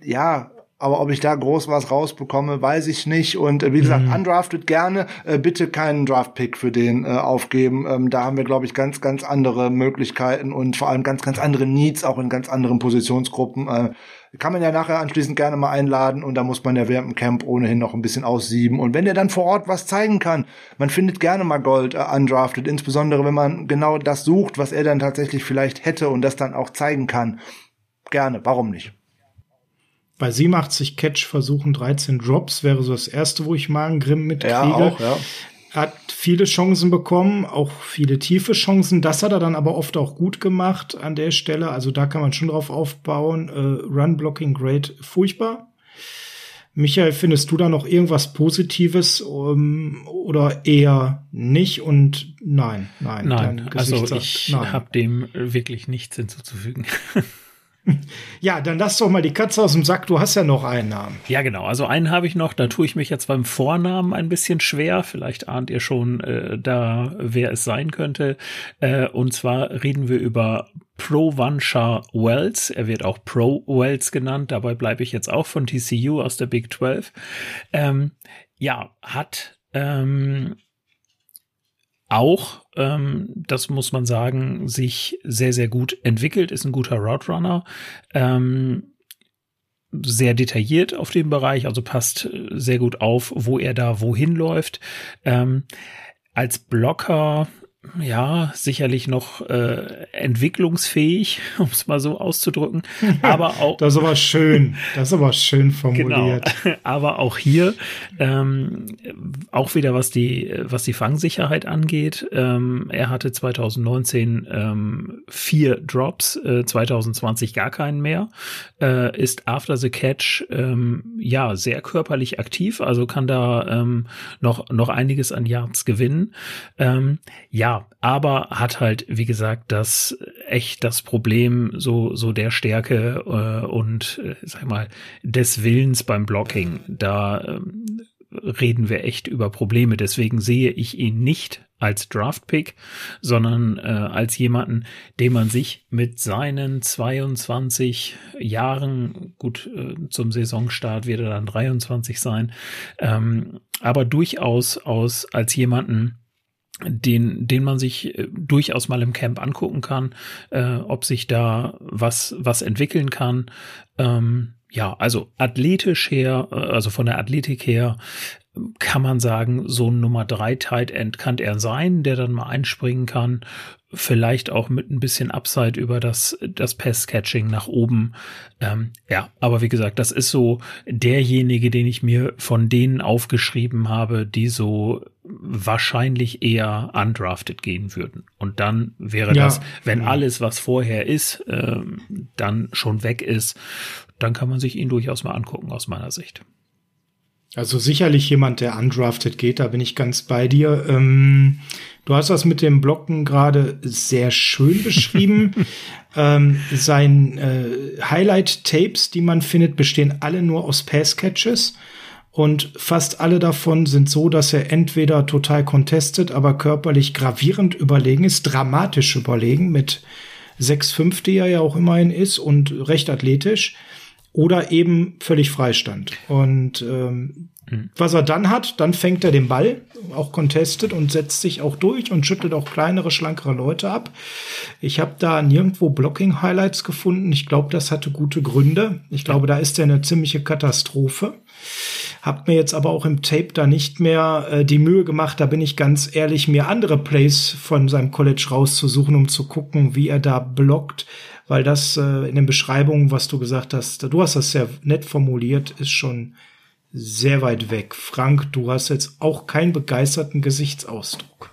Ja, aber ob ich da groß was rausbekomme, weiß ich nicht. Und äh, wie gesagt, mhm. undrafted gerne. Äh, bitte keinen Draft-Pick für den äh, aufgeben. Ähm, da haben wir, glaube ich, ganz, ganz andere Möglichkeiten und vor allem ganz, ganz andere Needs, auch in ganz anderen Positionsgruppen. Kann man ja nachher anschließend gerne mal einladen und da muss man ja während dem Camp ohnehin noch ein bisschen aussieben. Und wenn der dann vor Ort was zeigen kann, man findet gerne mal Gold äh, undrafted, insbesondere wenn man genau das sucht, was er dann tatsächlich vielleicht hätte und das dann auch zeigen kann. Gerne, warum nicht? Bei 87 Catch-Versuchen 13 Drops wäre so das erste, wo ich mal einen Grimm mitkriege. Ja, auch, ja hat viele Chancen bekommen, auch viele tiefe Chancen. Das hat er dann aber oft auch gut gemacht an der Stelle. Also da kann man schon drauf aufbauen. Äh, Run Blocking Great, furchtbar. Michael, findest du da noch irgendwas Positives um, ähm, oder eher nicht? Und nein, nein. Nein, also ich habe dem wirklich nichts hinzuzufügen. Ja, dann lass doch mal die Katze aus dem Sack. Du hast ja noch einen Namen. Ja, genau. Also einen habe ich noch. Da tue ich mich jetzt beim Vornamen ein bisschen schwer. Vielleicht ahnt ihr schon äh, da, wer es sein könnte. Äh, und zwar reden wir über Provansha Wells. Er wird auch Pro Wells genannt. Dabei bleibe ich jetzt auch von TCU aus der Big 12. Ähm, ja, hat ähm, auch, ähm, das muss man sagen, sich sehr, sehr gut entwickelt, ist ein guter Route Runner. Ähm, sehr detailliert auf dem Bereich, also passt sehr gut auf, wo er da wohin läuft. Ähm, als Blocker ja, sicherlich noch äh, entwicklungsfähig, um es mal so auszudrücken. Aber auch. das ist aber schön. Das ist aber schön formuliert. Genau. Aber auch hier, ähm, auch wieder was die, was die Fangsicherheit angeht. Ähm, er hatte 2019 ähm, vier Drops, äh, 2020 gar keinen mehr. Äh, ist after the catch, ähm, ja, sehr körperlich aktiv, also kann da ähm, noch, noch einiges an Yards gewinnen. Ähm, ja, aber hat halt, wie gesagt, das echt das Problem so, so der Stärke äh, und, äh, sag mal, des Willens beim Blocking. Da ähm, reden wir echt über Probleme. Deswegen sehe ich ihn nicht als Draftpick, sondern äh, als jemanden, den man sich mit seinen 22 Jahren, gut, äh, zum Saisonstart wird er dann 23 sein, ähm, aber durchaus aus als jemanden, den, den man sich äh, durchaus mal im Camp angucken kann, äh, ob sich da was, was entwickeln kann. Ähm, ja, also athletisch her, äh, also von der Athletik her, kann man sagen, so ein Nummer drei Tight End kann er sein, der dann mal einspringen kann. Vielleicht auch mit ein bisschen Upside über das, das Pass-Catching nach oben. Ähm, ja, aber wie gesagt, das ist so derjenige, den ich mir von denen aufgeschrieben habe, die so wahrscheinlich eher undrafted gehen würden. Und dann wäre ja. das, wenn alles, was vorher ist, ähm, dann schon weg ist, dann kann man sich ihn durchaus mal angucken aus meiner Sicht. Also sicherlich jemand, der undrafted geht, da bin ich ganz bei dir. Ähm, du hast das mit dem Blocken gerade sehr schön beschrieben. ähm, sein äh, Highlight-Tapes, die man findet, bestehen alle nur aus Pass-Catches. Und fast alle davon sind so, dass er entweder total contestet, aber körperlich gravierend überlegen ist, dramatisch überlegen mit 6,5, die er ja auch immerhin ist und recht athletisch oder eben völlig Freistand. Und ähm, mhm. was er dann hat, dann fängt er den Ball, auch contestet und setzt sich auch durch und schüttelt auch kleinere, schlankere Leute ab. Ich habe da nirgendwo Blocking-Highlights gefunden. Ich glaube, das hatte gute Gründe. Ich glaube, da ist er eine ziemliche Katastrophe. Hab mir jetzt aber auch im Tape da nicht mehr äh, die Mühe gemacht, da bin ich ganz ehrlich, mir andere Plays von seinem College rauszusuchen, um zu gucken, wie er da blockt weil das äh, in den Beschreibungen, was du gesagt hast, du hast das sehr nett formuliert, ist schon sehr weit weg. Frank, du hast jetzt auch keinen begeisterten Gesichtsausdruck.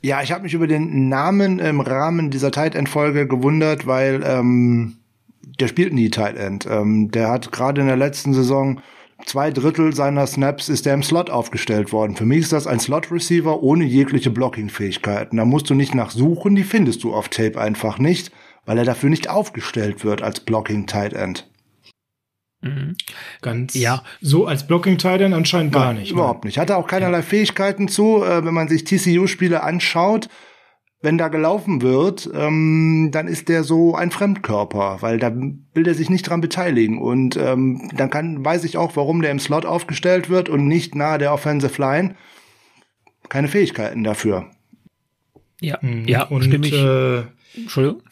Ja, ich habe mich über den Namen im Rahmen dieser Tight End Folge gewundert, weil ähm, der spielt nie Tight End. Ähm, der hat gerade in der letzten Saison zwei Drittel seiner Snaps ist er im Slot aufgestellt worden. Für mich ist das ein Slot Receiver ohne jegliche Blocking Fähigkeiten. Da musst du nicht nachsuchen, die findest du auf Tape einfach nicht weil er dafür nicht aufgestellt wird als Blocking Tight End. Mhm. Ganz ja. so als Blocking Tight End anscheinend gar nicht. Ne? Überhaupt nicht. Hat er auch keinerlei ja. Fähigkeiten zu. Äh, wenn man sich TCU-Spiele anschaut, wenn da gelaufen wird, ähm, dann ist der so ein Fremdkörper, weil da will er sich nicht dran beteiligen. Und ähm, dann kann, weiß ich auch, warum der im Slot aufgestellt wird und nicht nahe der Offensive Line. Keine Fähigkeiten dafür. Ja, mhm. ja, und stimme ich. Äh, Entschuldigung.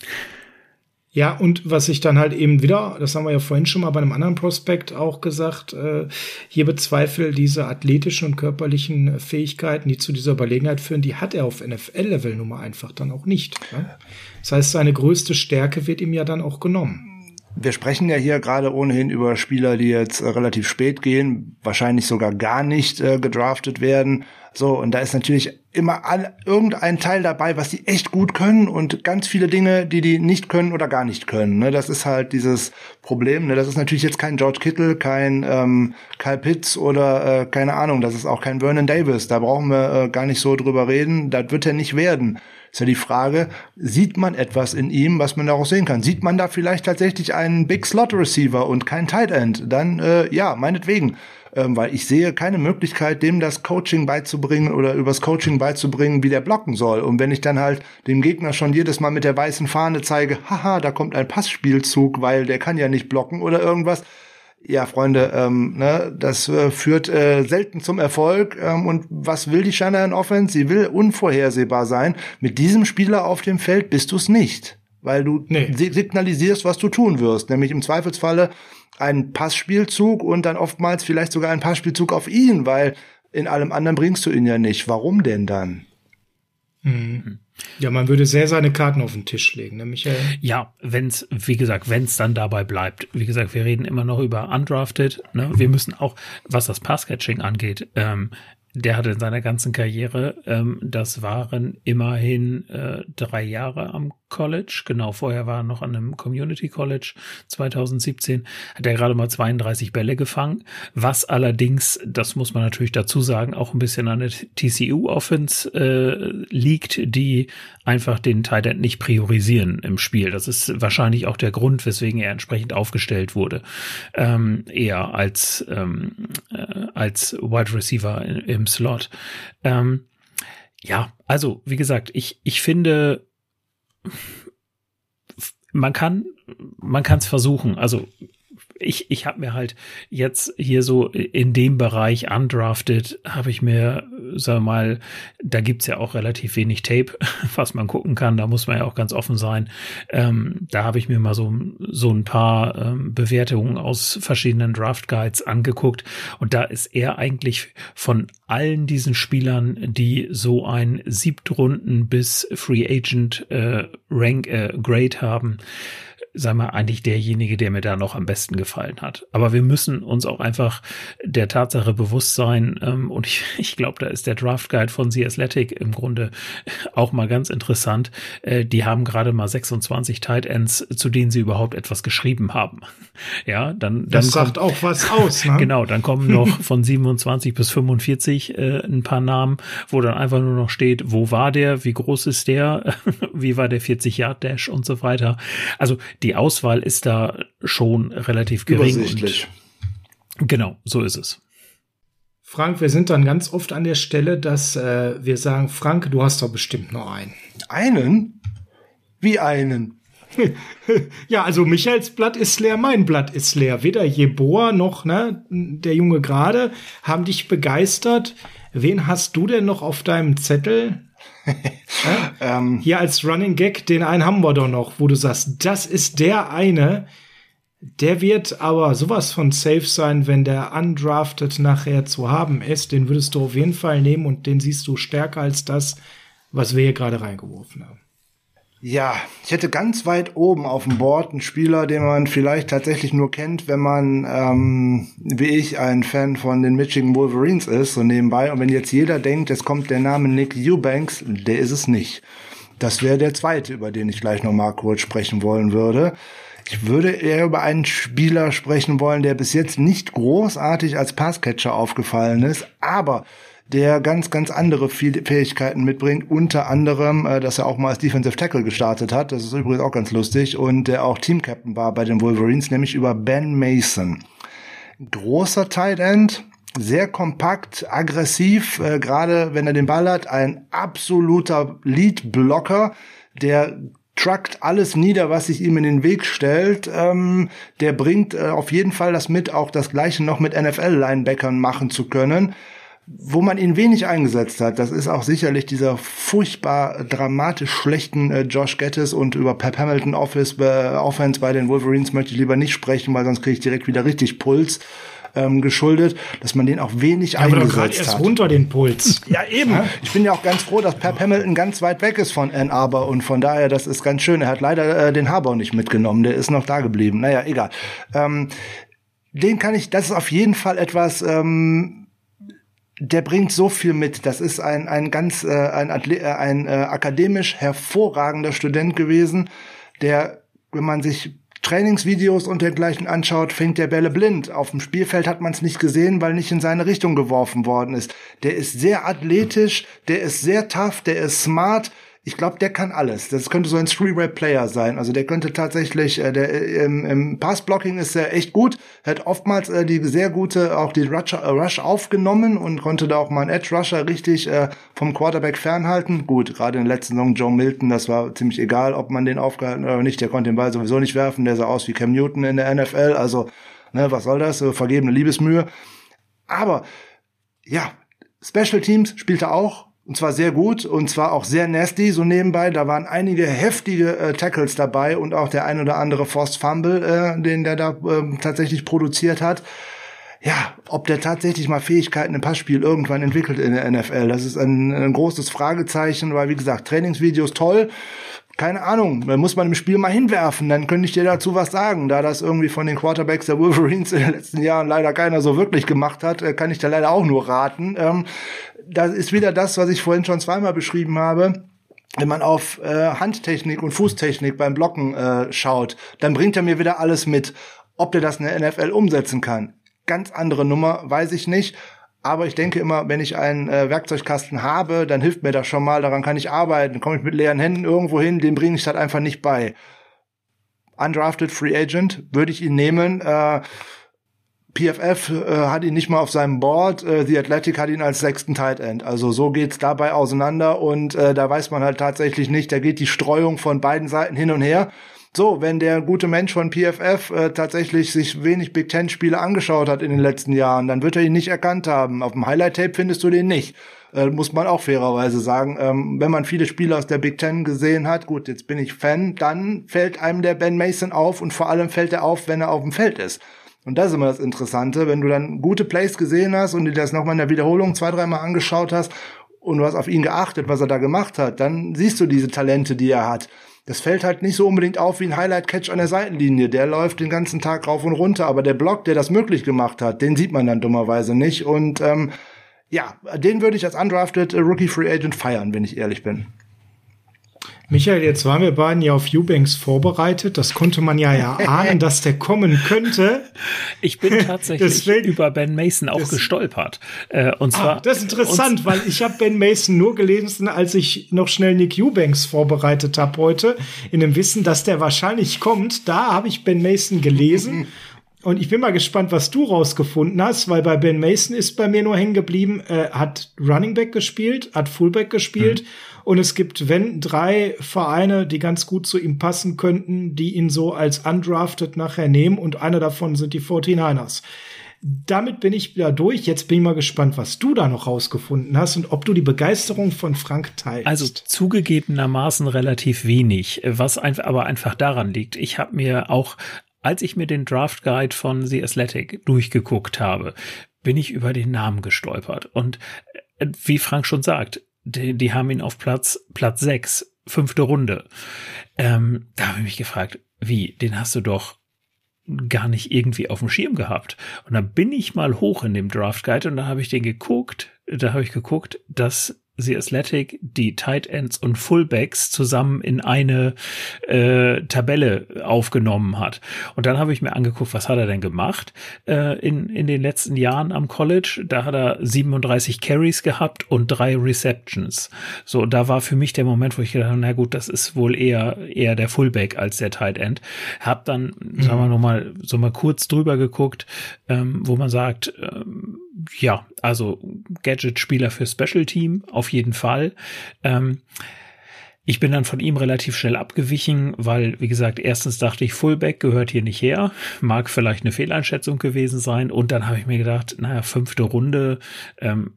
Ja, und was ich dann halt eben wieder, das haben wir ja vorhin schon mal bei einem anderen Prospekt auch gesagt, äh, hier bezweifle diese athletischen und körperlichen Fähigkeiten, die zu dieser Überlegenheit führen, die hat er auf NFL-Level nun mal einfach dann auch nicht. Ne? Das heißt, seine größte Stärke wird ihm ja dann auch genommen. Wir sprechen ja hier gerade ohnehin über Spieler, die jetzt äh, relativ spät gehen, wahrscheinlich sogar gar nicht äh, gedraftet werden. So, und da ist natürlich immer all, irgendein Teil dabei, was die echt gut können und ganz viele Dinge, die die nicht können oder gar nicht können. Ne? Das ist halt dieses Problem. Ne? Das ist natürlich jetzt kein George Kittle, kein ähm, Kyle Pitts oder äh, keine Ahnung. Das ist auch kein Vernon Davis. Da brauchen wir äh, gar nicht so drüber reden. Das wird er nicht werden. Ist ja die Frage, sieht man etwas in ihm, was man daraus sehen kann? Sieht man da vielleicht tatsächlich einen Big Slot Receiver und kein Tight End? Dann äh, ja, meinetwegen ähm, weil ich sehe keine Möglichkeit, dem das Coaching beizubringen oder übers Coaching beizubringen, wie der blocken soll. Und wenn ich dann halt dem Gegner schon jedes Mal mit der weißen Fahne zeige, haha, da kommt ein Passspielzug, weil der kann ja nicht blocken oder irgendwas, ja, Freunde, ähm, ne, das äh, führt äh, selten zum Erfolg. Ähm, und was will die Shanahan Offense? Sie will unvorhersehbar sein. Mit diesem Spieler auf dem Feld bist du es nicht, weil du nee. signalisierst, was du tun wirst. Nämlich im Zweifelsfalle einen Passspielzug und dann oftmals vielleicht sogar einen Passspielzug auf ihn, weil in allem anderen bringst du ihn ja nicht. Warum denn dann? Mhm. Ja, man würde sehr seine Karten auf den Tisch legen, ne, Michael? Ja, wenn's, wie gesagt, wenn's dann dabei bleibt. Wie gesagt, wir reden immer noch über Undrafted. Ne? Wir müssen auch, was das Passcatching angeht, ähm, der hatte in seiner ganzen Karriere, ähm, das waren immerhin äh, drei Jahre am College, genau, vorher war er noch an einem Community College. 2017, hat er gerade mal 32 Bälle gefangen, was allerdings, das muss man natürlich dazu sagen, auch ein bisschen an der TCU Offense äh, liegt, die einfach den Tight End nicht priorisieren im Spiel. Das ist wahrscheinlich auch der Grund, weswegen er entsprechend aufgestellt wurde, ähm, eher als ähm, äh, als Wide Receiver im Slot. Ähm, ja, also wie gesagt, ich ich finde man kann man versuchen. Also ich, ich habe mir halt jetzt hier so in dem Bereich undrafted, habe ich mir, sag mal, da gibt's ja auch relativ wenig Tape, was man gucken kann. Da muss man ja auch ganz offen sein. Ähm, da habe ich mir mal so, so ein paar ähm, Bewertungen aus verschiedenen Draft Guides angeguckt. Und da ist er eigentlich von allen diesen Spielern, die so ein Siebtrunden bis Free Agent äh, Rank äh, Grade haben, sag mal, eigentlich derjenige, der mir da noch am besten gefallen hat. Aber wir müssen uns auch einfach der Tatsache bewusst sein, ähm, und ich, ich glaube, da ist der Draft Guide von The Athletic im Grunde auch mal ganz interessant. Äh, die haben gerade mal 26 Tight Ends, zu denen sie überhaupt etwas geschrieben haben. Ja, dann, dann das sagt auch was aus. Ne? genau, dann kommen noch von 27 bis 45 äh, ein paar Namen, wo dann einfach nur noch steht, wo war der, wie groß ist der, wie war der 40 Yard Dash und so weiter. Also die Auswahl ist da schon relativ gering. Übersichtlich. genau, so ist es. Frank, wir sind dann ganz oft an der Stelle, dass äh, wir sagen, Frank, du hast doch bestimmt noch einen. Einen? Wie einen? ja, also Michaels Blatt ist leer, mein Blatt ist leer. Weder Jeboa noch ne, der Junge gerade haben dich begeistert. Wen hast du denn noch auf deinem Zettel? Ähm, Hier als Running Gag, den einen haben wir doch noch, wo du sagst, das ist der eine, der wird aber sowas von safe sein, wenn der undrafted nachher zu haben ist. Den würdest du auf jeden Fall nehmen und den siehst du stärker als das, was wir hier gerade reingeworfen haben. Ja, ich hätte ganz weit oben auf dem Board einen Spieler, den man vielleicht tatsächlich nur kennt, wenn man, ähm, wie ich, ein Fan von den Michigan Wolverines ist, so nebenbei. Und wenn jetzt jeder denkt, es kommt der Name Nick Eubanks, der ist es nicht. Das wäre der zweite, über den ich gleich noch mal kurz sprechen wollen würde. Ich würde eher über einen Spieler sprechen wollen, der bis jetzt nicht großartig als Passcatcher aufgefallen ist, aber der ganz, ganz andere Fähigkeiten mitbringt, unter anderem, äh, dass er auch mal als Defensive Tackle gestartet hat, das ist übrigens auch ganz lustig, und der auch Team Captain war bei den Wolverines, nämlich über Ben Mason. Großer Tight End, sehr kompakt, aggressiv, äh, gerade wenn er den Ball hat, ein absoluter Lead-Blocker, der truckt alles nieder, was sich ihm in den Weg stellt. Ähm, der bringt äh, auf jeden Fall das mit, auch das gleiche noch mit NFL-Linebackern machen zu können wo man ihn wenig eingesetzt hat, das ist auch sicherlich dieser furchtbar dramatisch schlechten äh, Josh Gettis und über Pep Hamilton Office äh, Offense bei den Wolverines möchte ich lieber nicht sprechen, weil sonst kriege ich direkt wieder richtig Puls. Ähm, geschuldet, dass man den auch wenig ja, eingesetzt aber erst hat. runter den Puls. ja, eben. Ja? Ich bin ja auch ganz froh, dass Pep Hamilton ganz weit weg ist von Ann Arbor und von daher, das ist ganz schön. Er hat leider äh, den Harbour nicht mitgenommen, der ist noch da geblieben. Naja, egal. Ähm, den kann ich, das ist auf jeden Fall etwas, ähm, der bringt so viel mit. Das ist ein, ein ganz, äh, ein, äh, ein äh, akademisch hervorragender Student gewesen, der, wenn man sich Trainingsvideos und dergleichen anschaut, fängt der Bälle blind. Auf dem Spielfeld hat man es nicht gesehen, weil nicht in seine Richtung geworfen worden ist. Der ist sehr athletisch, der ist sehr tough, der ist smart, ich glaube, der kann alles. Das könnte so ein Three-Way-Player sein. Also der könnte tatsächlich, äh, der äh, im, im Pass-Blocking ist er echt gut. Hat oftmals äh, die sehr gute, auch die Rush, äh, Rush aufgenommen und konnte da auch mal einen Edge-Rusher richtig äh, vom Quarterback fernhalten. Gut, gerade in der letzten Saison Joe Milton, das war ziemlich egal, ob man den aufgehalten oder nicht. Der konnte den Ball sowieso nicht werfen. Der sah aus wie Cam Newton in der NFL. Also, ne, was soll das? Vergebene Liebesmühe. Aber, ja, Special Teams spielt er auch und zwar sehr gut und zwar auch sehr nasty, so nebenbei. Da waren einige heftige äh, Tackles dabei und auch der ein oder andere Forced Fumble, äh, den der da äh, tatsächlich produziert hat. ja, ob der tatsächlich mal Fähigkeiten im Passspiel irgendwann entwickelt in der NFL. Das ist ein, ein großes Fragezeichen, weil wie gesagt, Trainingsvideos toll. Keine Ahnung, da muss man im Spiel mal hinwerfen, dann könnte ich dir dazu was sagen. Da das irgendwie von den Quarterbacks der Wolverines in den letzten Jahren leider keiner so wirklich gemacht hat, äh, kann ich da leider auch nur raten. Ähm, das ist wieder das, was ich vorhin schon zweimal beschrieben habe wenn man auf äh, Handtechnik und Fußtechnik beim Blocken äh, schaut, dann bringt er mir wieder alles mit. Ob der das in der NFL umsetzen kann, ganz andere Nummer, weiß ich nicht. Aber ich denke immer, wenn ich einen äh, Werkzeugkasten habe, dann hilft mir das schon mal, daran kann ich arbeiten. Komme ich mit leeren Händen irgendwo hin, dem bringe ich das einfach nicht bei. Undrafted Free Agent würde ich ihn nehmen. Äh, PFF äh, hat ihn nicht mal auf seinem Board, äh, The Athletic hat ihn als sechsten Tight End. Also so geht's dabei auseinander und äh, da weiß man halt tatsächlich nicht, da geht die Streuung von beiden Seiten hin und her. So, wenn der gute Mensch von PFF äh, tatsächlich sich wenig Big Ten Spiele angeschaut hat in den letzten Jahren, dann wird er ihn nicht erkannt haben. Auf dem Highlight Tape findest du den nicht. Äh, muss man auch fairerweise sagen. Ähm, wenn man viele Spiele aus der Big Ten gesehen hat, gut, jetzt bin ich Fan, dann fällt einem der Ben Mason auf und vor allem fällt er auf, wenn er auf dem Feld ist. Und das ist immer das Interessante, wenn du dann gute Plays gesehen hast und dir das nochmal in der Wiederholung zwei, dreimal angeschaut hast und du hast auf ihn geachtet, was er da gemacht hat, dann siehst du diese Talente, die er hat. Das fällt halt nicht so unbedingt auf wie ein Highlight-Catch an der Seitenlinie. Der läuft den ganzen Tag rauf und runter, aber der Block, der das möglich gemacht hat, den sieht man dann dummerweise nicht. Und ähm, ja, den würde ich als undrafted Rookie Free Agent feiern, wenn ich ehrlich bin. Michael, jetzt waren wir beiden ja auf Eubanks vorbereitet. Das konnte man ja erahnen, dass der kommen könnte. Ich bin tatsächlich Deswegen, über Ben Mason auch das, gestolpert. Äh, und zwar. Ah, das ist interessant, weil ich habe Ben Mason nur gelesen, als ich noch schnell Nick Eubanks vorbereitet habe heute, in dem Wissen, dass der wahrscheinlich kommt. Da habe ich Ben Mason gelesen. Und ich bin mal gespannt, was du rausgefunden hast, weil bei Ben Mason ist bei mir nur hängen geblieben, äh, hat Running Back gespielt, hat Fullback gespielt. Mhm und es gibt, wenn, drei Vereine, die ganz gut zu ihm passen könnten, die ihn so als undrafted nachher nehmen. Und einer davon sind die 49ers. Damit bin ich wieder durch. Jetzt bin ich mal gespannt, was du da noch rausgefunden hast und ob du die Begeisterung von Frank teilst. Also zugegebenermaßen relativ wenig, was einfach, aber einfach daran liegt. Ich habe mir auch, als ich mir den Draft Guide von The Athletic durchgeguckt habe, bin ich über den Namen gestolpert. Und äh, wie Frank schon sagt, die, die haben ihn auf Platz, Platz sechs, fünfte Runde. Ähm, da habe ich mich gefragt, wie, den hast du doch gar nicht irgendwie auf dem Schirm gehabt. Und dann bin ich mal hoch in dem Draft Guide und da habe ich den geguckt, da habe ich geguckt, dass The Athletic die Tight Ends und Fullbacks zusammen in eine äh, Tabelle aufgenommen hat. Und dann habe ich mir angeguckt, was hat er denn gemacht äh, in, in den letzten Jahren am College. Da hat er 37 Carries gehabt und drei Receptions. So, da war für mich der Moment, wo ich gedacht habe, na gut, das ist wohl eher, eher der Fullback als der Tight End. Hab dann, mhm. sagen wir noch mal, so mal kurz drüber geguckt, ähm, wo man sagt, ähm, ja, also Gadget-Spieler für Special Team, auf jeden Fall. Ähm, ich bin dann von ihm relativ schnell abgewichen, weil, wie gesagt, erstens dachte ich, Fullback gehört hier nicht her, mag vielleicht eine Fehleinschätzung gewesen sein. Und dann habe ich mir gedacht, naja, fünfte Runde ähm,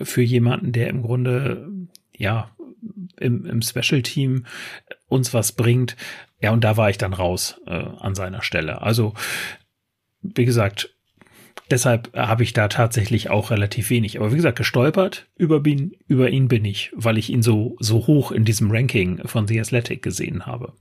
für jemanden, der im Grunde, ja, im, im Special Team uns was bringt. Ja, und da war ich dann raus äh, an seiner Stelle. Also, wie gesagt, Deshalb habe ich da tatsächlich auch relativ wenig. Aber wie gesagt, gestolpert über ihn, über ihn bin ich, weil ich ihn so, so hoch in diesem Ranking von The Athletic gesehen habe.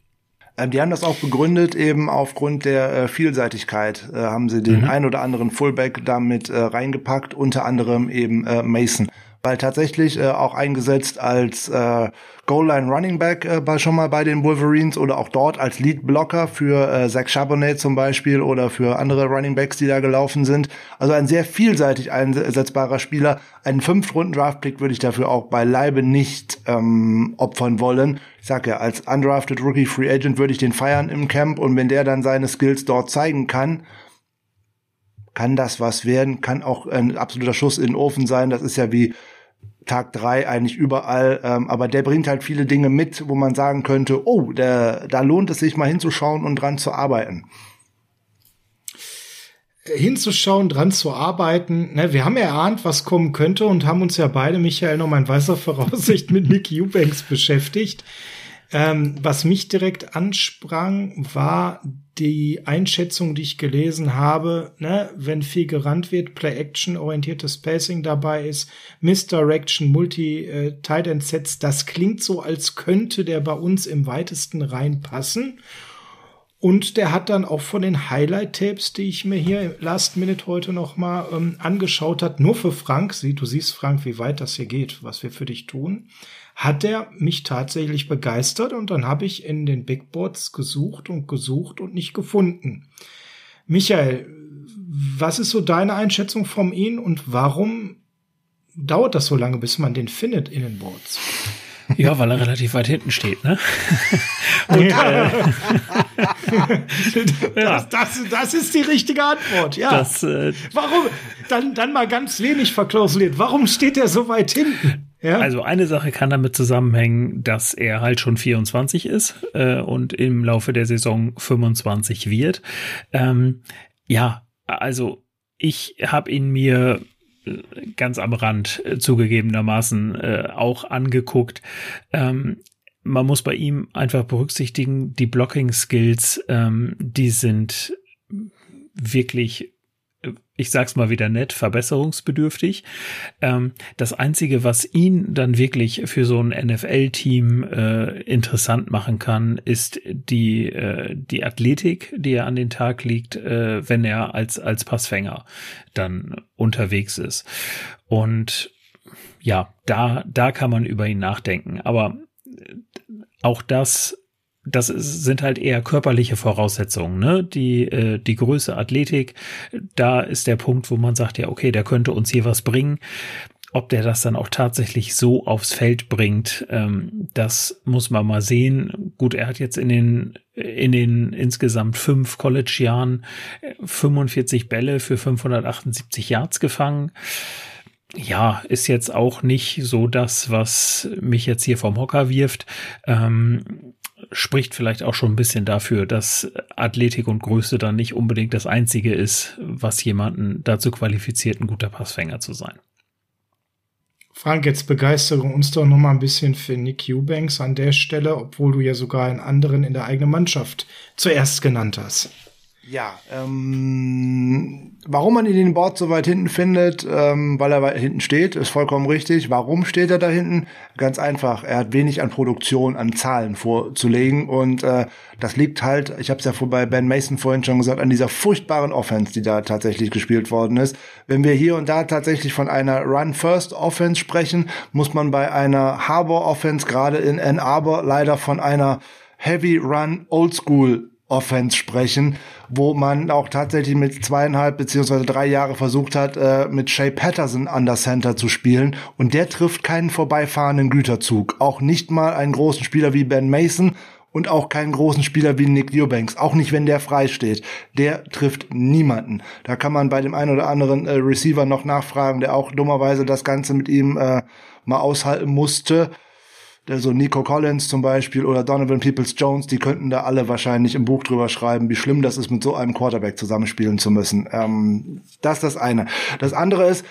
Ähm, die haben das auch begründet, eben aufgrund der äh, Vielseitigkeit äh, haben sie den mhm. ein oder anderen Fullback damit äh, reingepackt, unter anderem eben äh, Mason weil tatsächlich äh, auch eingesetzt als äh, Goal-Line Running Back äh, bei, schon mal bei den Wolverines oder auch dort als Lead-Blocker für äh, Zach Charbonnet zum Beispiel oder für andere Running Backs, die da gelaufen sind. Also ein sehr vielseitig einsetzbarer Spieler. Einen Fünf-Runden-Draft-Pick würde ich dafür auch beileibe nicht ähm, opfern wollen. Ich sag ja, als undrafted Rookie Free Agent würde ich den feiern im Camp und wenn der dann seine Skills dort zeigen kann, kann das was werden, kann auch ein absoluter Schuss in den Ofen sein. Das ist ja wie Tag drei eigentlich überall, ähm, aber der bringt halt viele Dinge mit, wo man sagen könnte, oh, der, da lohnt es sich mal hinzuschauen und dran zu arbeiten. Hinzuschauen, dran zu arbeiten. Ne, wir haben erahnt, was kommen könnte und haben uns ja beide, Michael, noch mal in weißer Voraussicht mit Nick Eubanks beschäftigt. Ähm, was mich direkt ansprang, war die Einschätzung, die ich gelesen habe, ne, wenn viel gerannt wird, Play-Action, orientiertes Spacing dabei ist, Misdirection, Multi-Tight-End-Sets, das klingt so, als könnte der bei uns im weitesten reinpassen. Und der hat dann auch von den Highlight-Tapes, die ich mir hier Last Minute heute noch mal ähm, angeschaut hat, nur für Frank, sieh, du siehst, Frank, wie weit das hier geht, was wir für dich tun, hat er mich tatsächlich begeistert und dann habe ich in den Big Boards gesucht und gesucht und nicht gefunden. Michael, was ist so deine Einschätzung von ihm und warum dauert das so lange, bis man den findet in den Boards? Ja, weil er relativ weit hinten steht, ne? Und, ja. Äh, das, das, das, ist die richtige Antwort, ja. Das, äh, Warum? Dann, dann mal ganz wenig verklausuliert. Warum steht er so weit hinten? Ja? Also eine Sache kann damit zusammenhängen, dass er halt schon 24 ist äh, und im Laufe der Saison 25 wird. Ähm, ja, also ich habe ihn mir ganz am Rand äh, zugegebenermaßen äh, auch angeguckt. Ähm, man muss bei ihm einfach berücksichtigen, die Blocking-Skills, ähm, die sind wirklich ich sag's mal wieder nett, verbesserungsbedürftig. Ähm, das Einzige, was ihn dann wirklich für so ein NFL-Team äh, interessant machen kann, ist die, äh, die Athletik, die er an den Tag legt, äh, wenn er als, als Passfänger dann unterwegs ist. Und ja, da, da kann man über ihn nachdenken. Aber auch das das ist, sind halt eher körperliche Voraussetzungen, ne? Die, äh, die Größe, Athletik, da ist der Punkt, wo man sagt, ja, okay, der könnte uns hier was bringen. Ob der das dann auch tatsächlich so aufs Feld bringt, ähm, das muss man mal sehen. Gut, er hat jetzt in den, in den insgesamt fünf College-Jahren 45 Bälle für 578 Yards gefangen ja, ist jetzt auch nicht so das, was mich jetzt hier vom Hocker wirft. Ähm, spricht vielleicht auch schon ein bisschen dafür, dass Athletik und Größe dann nicht unbedingt das Einzige ist, was jemanden dazu qualifiziert, ein guter Passfänger zu sein. Frank, jetzt begeistere uns doch noch mal ein bisschen für Nick Eubanks an der Stelle, obwohl du ja sogar einen anderen in der eigenen Mannschaft zuerst genannt hast. Ja, ähm, warum man ihn den Board so weit hinten findet, ähm, weil er weit hinten steht, ist vollkommen richtig. Warum steht er da hinten? Ganz einfach, er hat wenig an Produktion, an Zahlen vorzulegen und äh, das liegt halt, ich habe es ja bei Ben Mason vorhin schon gesagt, an dieser furchtbaren Offense, die da tatsächlich gespielt worden ist. Wenn wir hier und da tatsächlich von einer Run-First-Offense sprechen, muss man bei einer Harbor-Offense gerade in Ann Arbor leider von einer Heavy Run Old School Offense sprechen, wo man auch tatsächlich mit zweieinhalb beziehungsweise drei Jahre versucht hat, äh, mit Shay Patterson an der Center zu spielen. Und der trifft keinen vorbeifahrenden Güterzug. Auch nicht mal einen großen Spieler wie Ben Mason und auch keinen großen Spieler wie Nick Eubanks. Auch nicht, wenn der frei steht. Der trifft niemanden. Da kann man bei dem einen oder anderen äh, Receiver noch nachfragen, der auch dummerweise das Ganze mit ihm äh, mal aushalten musste so Nico Collins zum Beispiel oder Donovan Peoples Jones, die könnten da alle wahrscheinlich im Buch drüber schreiben, wie schlimm das ist, mit so einem Quarterback zusammenspielen zu müssen. Ähm, das ist das eine. Das andere ist,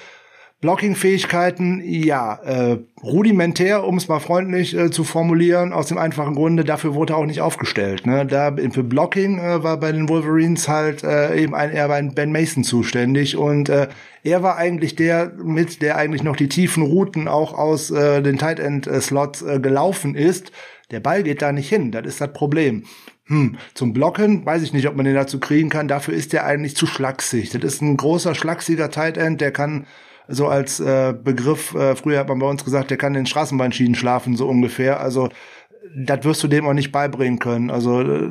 Blocking-Fähigkeiten, ja, äh, rudimentär, um es mal freundlich äh, zu formulieren, aus dem einfachen Grunde, dafür wurde er auch nicht aufgestellt. Ne? Da für Blocking äh, war bei den Wolverines halt äh, eben ein, eher ein Ben Mason zuständig und äh, er war eigentlich der mit, der eigentlich noch die tiefen Routen auch aus äh, den Tight End Slots äh, gelaufen ist. Der Ball geht da nicht hin, das ist das Problem. Hm, zum Blocken weiß ich nicht, ob man den dazu kriegen kann. Dafür ist der eigentlich zu schlaksig. Das ist ein großer, schlachsiger Tight End, der kann so als äh, Begriff, äh, früher hat man bei uns gesagt, der kann in Straßenbahnschienen schlafen, so ungefähr. Also das wirst du dem auch nicht beibringen können. Also äh,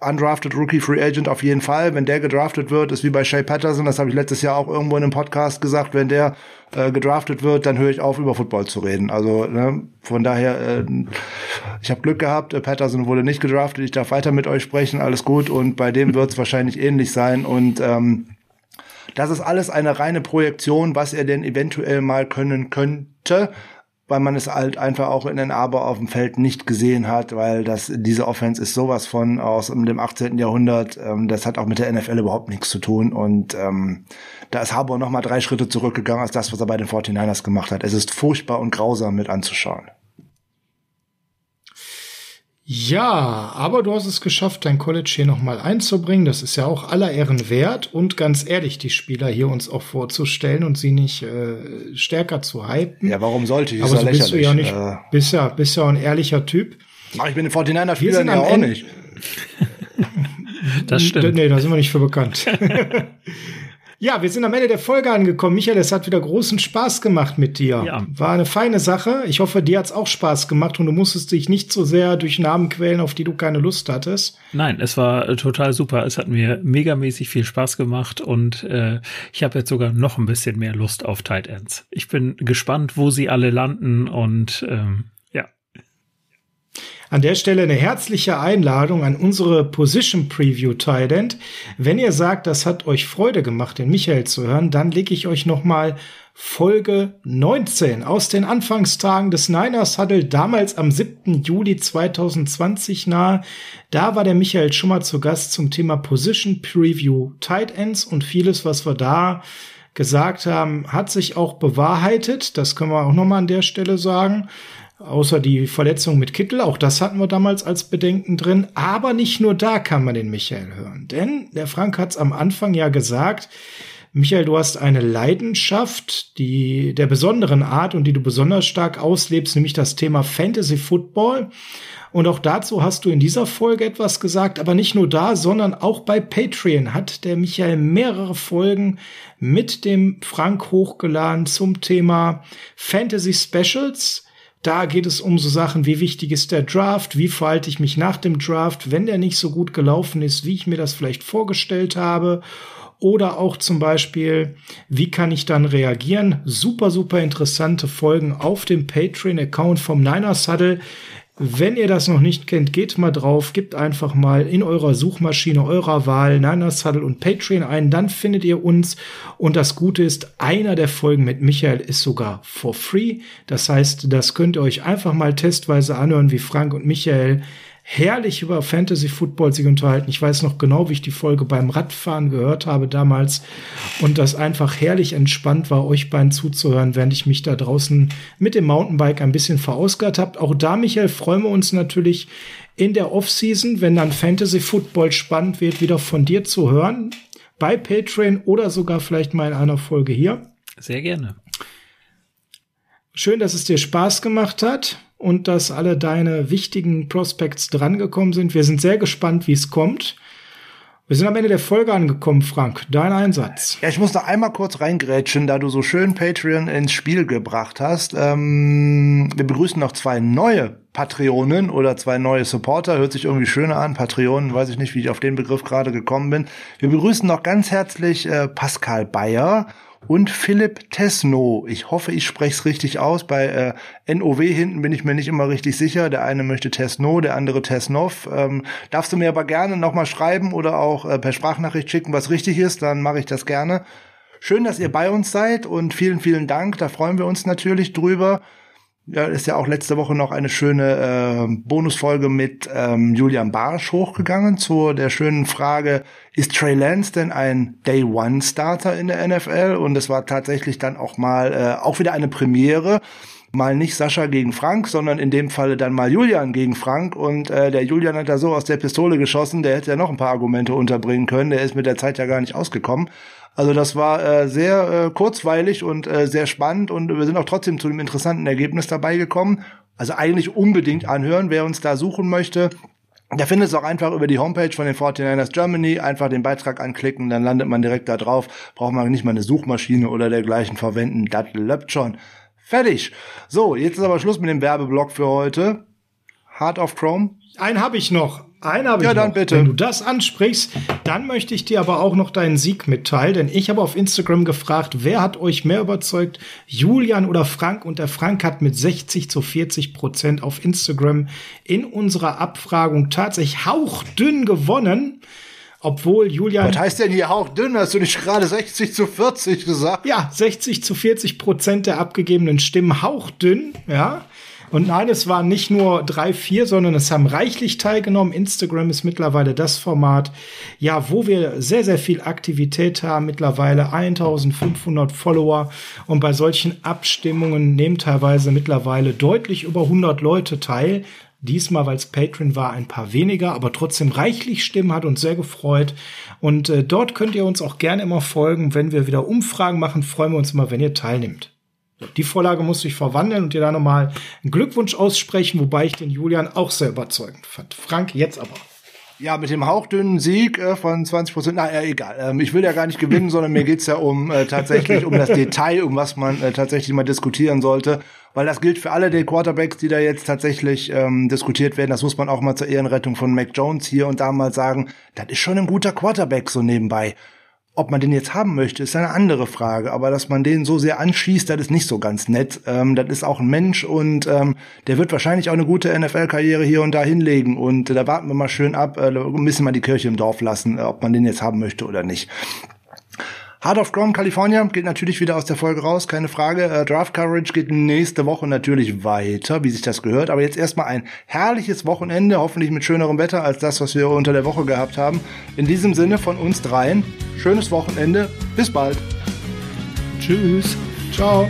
undrafted Rookie Free Agent auf jeden Fall. Wenn der gedraftet wird, ist wie bei Shay Patterson, das habe ich letztes Jahr auch irgendwo in einem Podcast gesagt, wenn der äh, gedraftet wird, dann höre ich auf, über Football zu reden. Also ne, von daher, äh, ich habe Glück gehabt, äh, Patterson wurde nicht gedraftet, ich darf weiter mit euch sprechen, alles gut. Und bei dem wird es wahrscheinlich ähnlich sein. Und ähm, das ist alles eine reine Projektion, was er denn eventuell mal können könnte, weil man es halt einfach auch in den Aber auf dem Feld nicht gesehen hat, weil das diese Offense ist sowas von aus dem 18. Jahrhundert. Ähm, das hat auch mit der NFL überhaupt nichts zu tun und ähm, da ist Harbour noch mal drei Schritte zurückgegangen als das, was er bei den 49ers gemacht hat. Es ist furchtbar und grausam mit anzuschauen. Ja, aber du hast es geschafft, dein College hier nochmal einzubringen. Das ist ja auch aller Ehren wert und ganz ehrlich, die Spieler hier uns auch vorzustellen und sie nicht äh, stärker zu hypen. Ja, warum sollte ich? Aber so bist du ja nicht, äh, bist ja, bist ja ein ehrlicher Typ. Ach, ich bin ein 49er-Spieler ja auch nicht. das stimmt. Nee, da sind wir nicht für bekannt. Ja, wir sind am Ende der Folge angekommen. Michael, es hat wieder großen Spaß gemacht mit dir. Ja. War eine feine Sache. Ich hoffe, dir hat's auch Spaß gemacht und du musstest dich nicht so sehr durch Namen quälen, auf die du keine Lust hattest. Nein, es war äh, total super. Es hat mir megamäßig viel Spaß gemacht und äh, ich habe jetzt sogar noch ein bisschen mehr Lust auf Tight Ends. Ich bin gespannt, wo sie alle landen und ähm, an der Stelle eine herzliche Einladung an unsere Position Preview Tident. Wenn ihr sagt, das hat euch Freude gemacht, den Michael zu hören, dann lege ich euch nochmal Folge 19 aus den Anfangstagen des Niners Huddle, damals am 7. Juli 2020 nahe. Da war der Michael schon mal zu Gast zum Thema Position Preview Tight Ends und vieles, was wir da gesagt haben, hat sich auch bewahrheitet. Das können wir auch nochmal an der Stelle sagen außer die Verletzung mit Kittel, auch das hatten wir damals als Bedenken drin. Aber nicht nur da kann man den Michael hören. Denn der Frank hat es am Anfang ja gesagt, Michael, du hast eine Leidenschaft, die der besonderen Art und die du besonders stark auslebst, nämlich das Thema Fantasy Football. Und auch dazu hast du in dieser Folge etwas gesagt, aber nicht nur da, sondern auch bei Patreon hat der Michael mehrere Folgen mit dem Frank hochgeladen zum Thema Fantasy Specials. Da geht es um so Sachen, wie wichtig ist der Draft, wie verhalte ich mich nach dem Draft, wenn der nicht so gut gelaufen ist, wie ich mir das vielleicht vorgestellt habe. Oder auch zum Beispiel, wie kann ich dann reagieren? Super, super interessante Folgen auf dem Patreon-Account vom Niners Huddle. Wenn ihr das noch nicht kennt, geht mal drauf, gebt einfach mal in eurer Suchmaschine eurer Wahl Niners Huddle und Patreon ein, dann findet ihr uns. Und das Gute ist, einer der Folgen mit Michael ist sogar for free. Das heißt, das könnt ihr euch einfach mal testweise anhören, wie Frank und Michael herrlich über Fantasy Football sich unterhalten. Ich weiß noch genau, wie ich die Folge beim Radfahren gehört habe damals und das einfach herrlich entspannt war, euch beiden zuzuhören, während ich mich da draußen mit dem Mountainbike ein bisschen verausgabt habe. Auch da, Michael, freuen wir uns natürlich in der Offseason, wenn dann Fantasy Football spannend wird, wieder von dir zu hören. Bei Patreon oder sogar vielleicht mal in einer Folge hier. Sehr gerne. Schön, dass es dir Spaß gemacht hat und dass alle deine wichtigen Prospects drangekommen sind. Wir sind sehr gespannt, wie es kommt. Wir sind am Ende der Folge angekommen, Frank. Dein Einsatz. Ja, ich muss da einmal kurz reingrätschen, da du so schön Patreon ins Spiel gebracht hast. Ähm, wir begrüßen noch zwei neue Patreonen oder zwei neue Supporter. Hört sich irgendwie schöner an. Patreonen, weiß ich nicht, wie ich auf den Begriff gerade gekommen bin. Wir begrüßen noch ganz herzlich äh, Pascal Bayer und Philipp Tesno. Ich hoffe, ich spreche es richtig aus. Bei äh, NOW hinten bin ich mir nicht immer richtig sicher. Der eine möchte Tesno, der andere Tesnov. Ähm, darfst du mir aber gerne nochmal schreiben oder auch äh, per Sprachnachricht schicken, was richtig ist, dann mache ich das gerne. Schön, dass ihr bei uns seid und vielen, vielen Dank. Da freuen wir uns natürlich drüber. Ja, ist ja auch letzte Woche noch eine schöne äh, Bonusfolge mit ähm, Julian Barsch hochgegangen zu der schönen Frage, ist Trey Lance denn ein Day One Starter in der NFL? Und es war tatsächlich dann auch mal äh, auch wieder eine Premiere. Mal nicht Sascha gegen Frank, sondern in dem Falle dann mal Julian gegen Frank. Und äh, der Julian hat da so aus der Pistole geschossen, der hätte ja noch ein paar Argumente unterbringen können. Der ist mit der Zeit ja gar nicht ausgekommen. Also das war äh, sehr äh, kurzweilig und äh, sehr spannend und wir sind auch trotzdem zu einem interessanten Ergebnis dabei gekommen. Also eigentlich unbedingt anhören, wer uns da suchen möchte. Der findet es auch einfach über die Homepage von den 49ers Germany. Einfach den Beitrag anklicken, dann landet man direkt da drauf. Braucht man nicht mal eine Suchmaschine oder dergleichen verwenden. Das läuft schon. Fertig. So, jetzt ist aber Schluss mit dem Werbeblock für heute. Heart of Chrome. Einen habe ich noch. Einen habe ich ja, dann noch. bitte. Wenn du das ansprichst, dann möchte ich dir aber auch noch deinen Sieg mitteilen, denn ich habe auf Instagram gefragt, wer hat euch mehr überzeugt, Julian oder Frank? Und der Frank hat mit 60 zu 40 Prozent auf Instagram in unserer Abfragung tatsächlich hauchdünn gewonnen. Obwohl Julian. Was heißt denn hier hauchdünn? Hast du nicht gerade 60 zu 40 gesagt? Ja, 60 zu 40 Prozent der abgegebenen Stimmen hauchdünn, ja. Und nein, es waren nicht nur drei, vier, sondern es haben reichlich teilgenommen. Instagram ist mittlerweile das Format, ja, wo wir sehr, sehr viel Aktivität haben. Mittlerweile 1500 Follower. Und bei solchen Abstimmungen nehmen teilweise mittlerweile deutlich über 100 Leute teil Diesmal, weil es Patreon war, ein paar weniger, aber trotzdem reichlich Stimmen, hat uns sehr gefreut. Und äh, dort könnt ihr uns auch gerne immer folgen. Wenn wir wieder Umfragen machen, freuen wir uns immer, wenn ihr teilnimmt. Die Vorlage muss sich verwandeln und dir da nochmal einen Glückwunsch aussprechen, wobei ich den Julian auch sehr überzeugend fand. Frank, jetzt aber. Ja, mit dem hauchdünnen Sieg äh, von 20 Prozent, na ja, egal. Ähm, ich will ja gar nicht gewinnen, sondern mir geht's ja um äh, tatsächlich um das Detail, um was man äh, tatsächlich mal diskutieren sollte. Weil das gilt für alle die Quarterbacks, die da jetzt tatsächlich ähm, diskutiert werden. Das muss man auch mal zur Ehrenrettung von Mac Jones hier und da mal sagen. Das ist schon ein guter Quarterback so nebenbei. Ob man den jetzt haben möchte, ist eine andere Frage. Aber dass man den so sehr anschießt, das ist nicht so ganz nett. Ähm, das ist auch ein Mensch und ähm, der wird wahrscheinlich auch eine gute NFL-Karriere hier und da hinlegen. Und äh, da warten wir mal schön ab, äh, bisschen mal die Kirche im Dorf lassen, äh, ob man den jetzt haben möchte oder nicht. Heart of Chrome California geht natürlich wieder aus der Folge raus, keine Frage. Äh, Draft Coverage geht nächste Woche natürlich weiter, wie sich das gehört. Aber jetzt erstmal ein herrliches Wochenende, hoffentlich mit schönerem Wetter als das, was wir unter der Woche gehabt haben. In diesem Sinne von uns dreien, schönes Wochenende, bis bald. Tschüss. Ciao.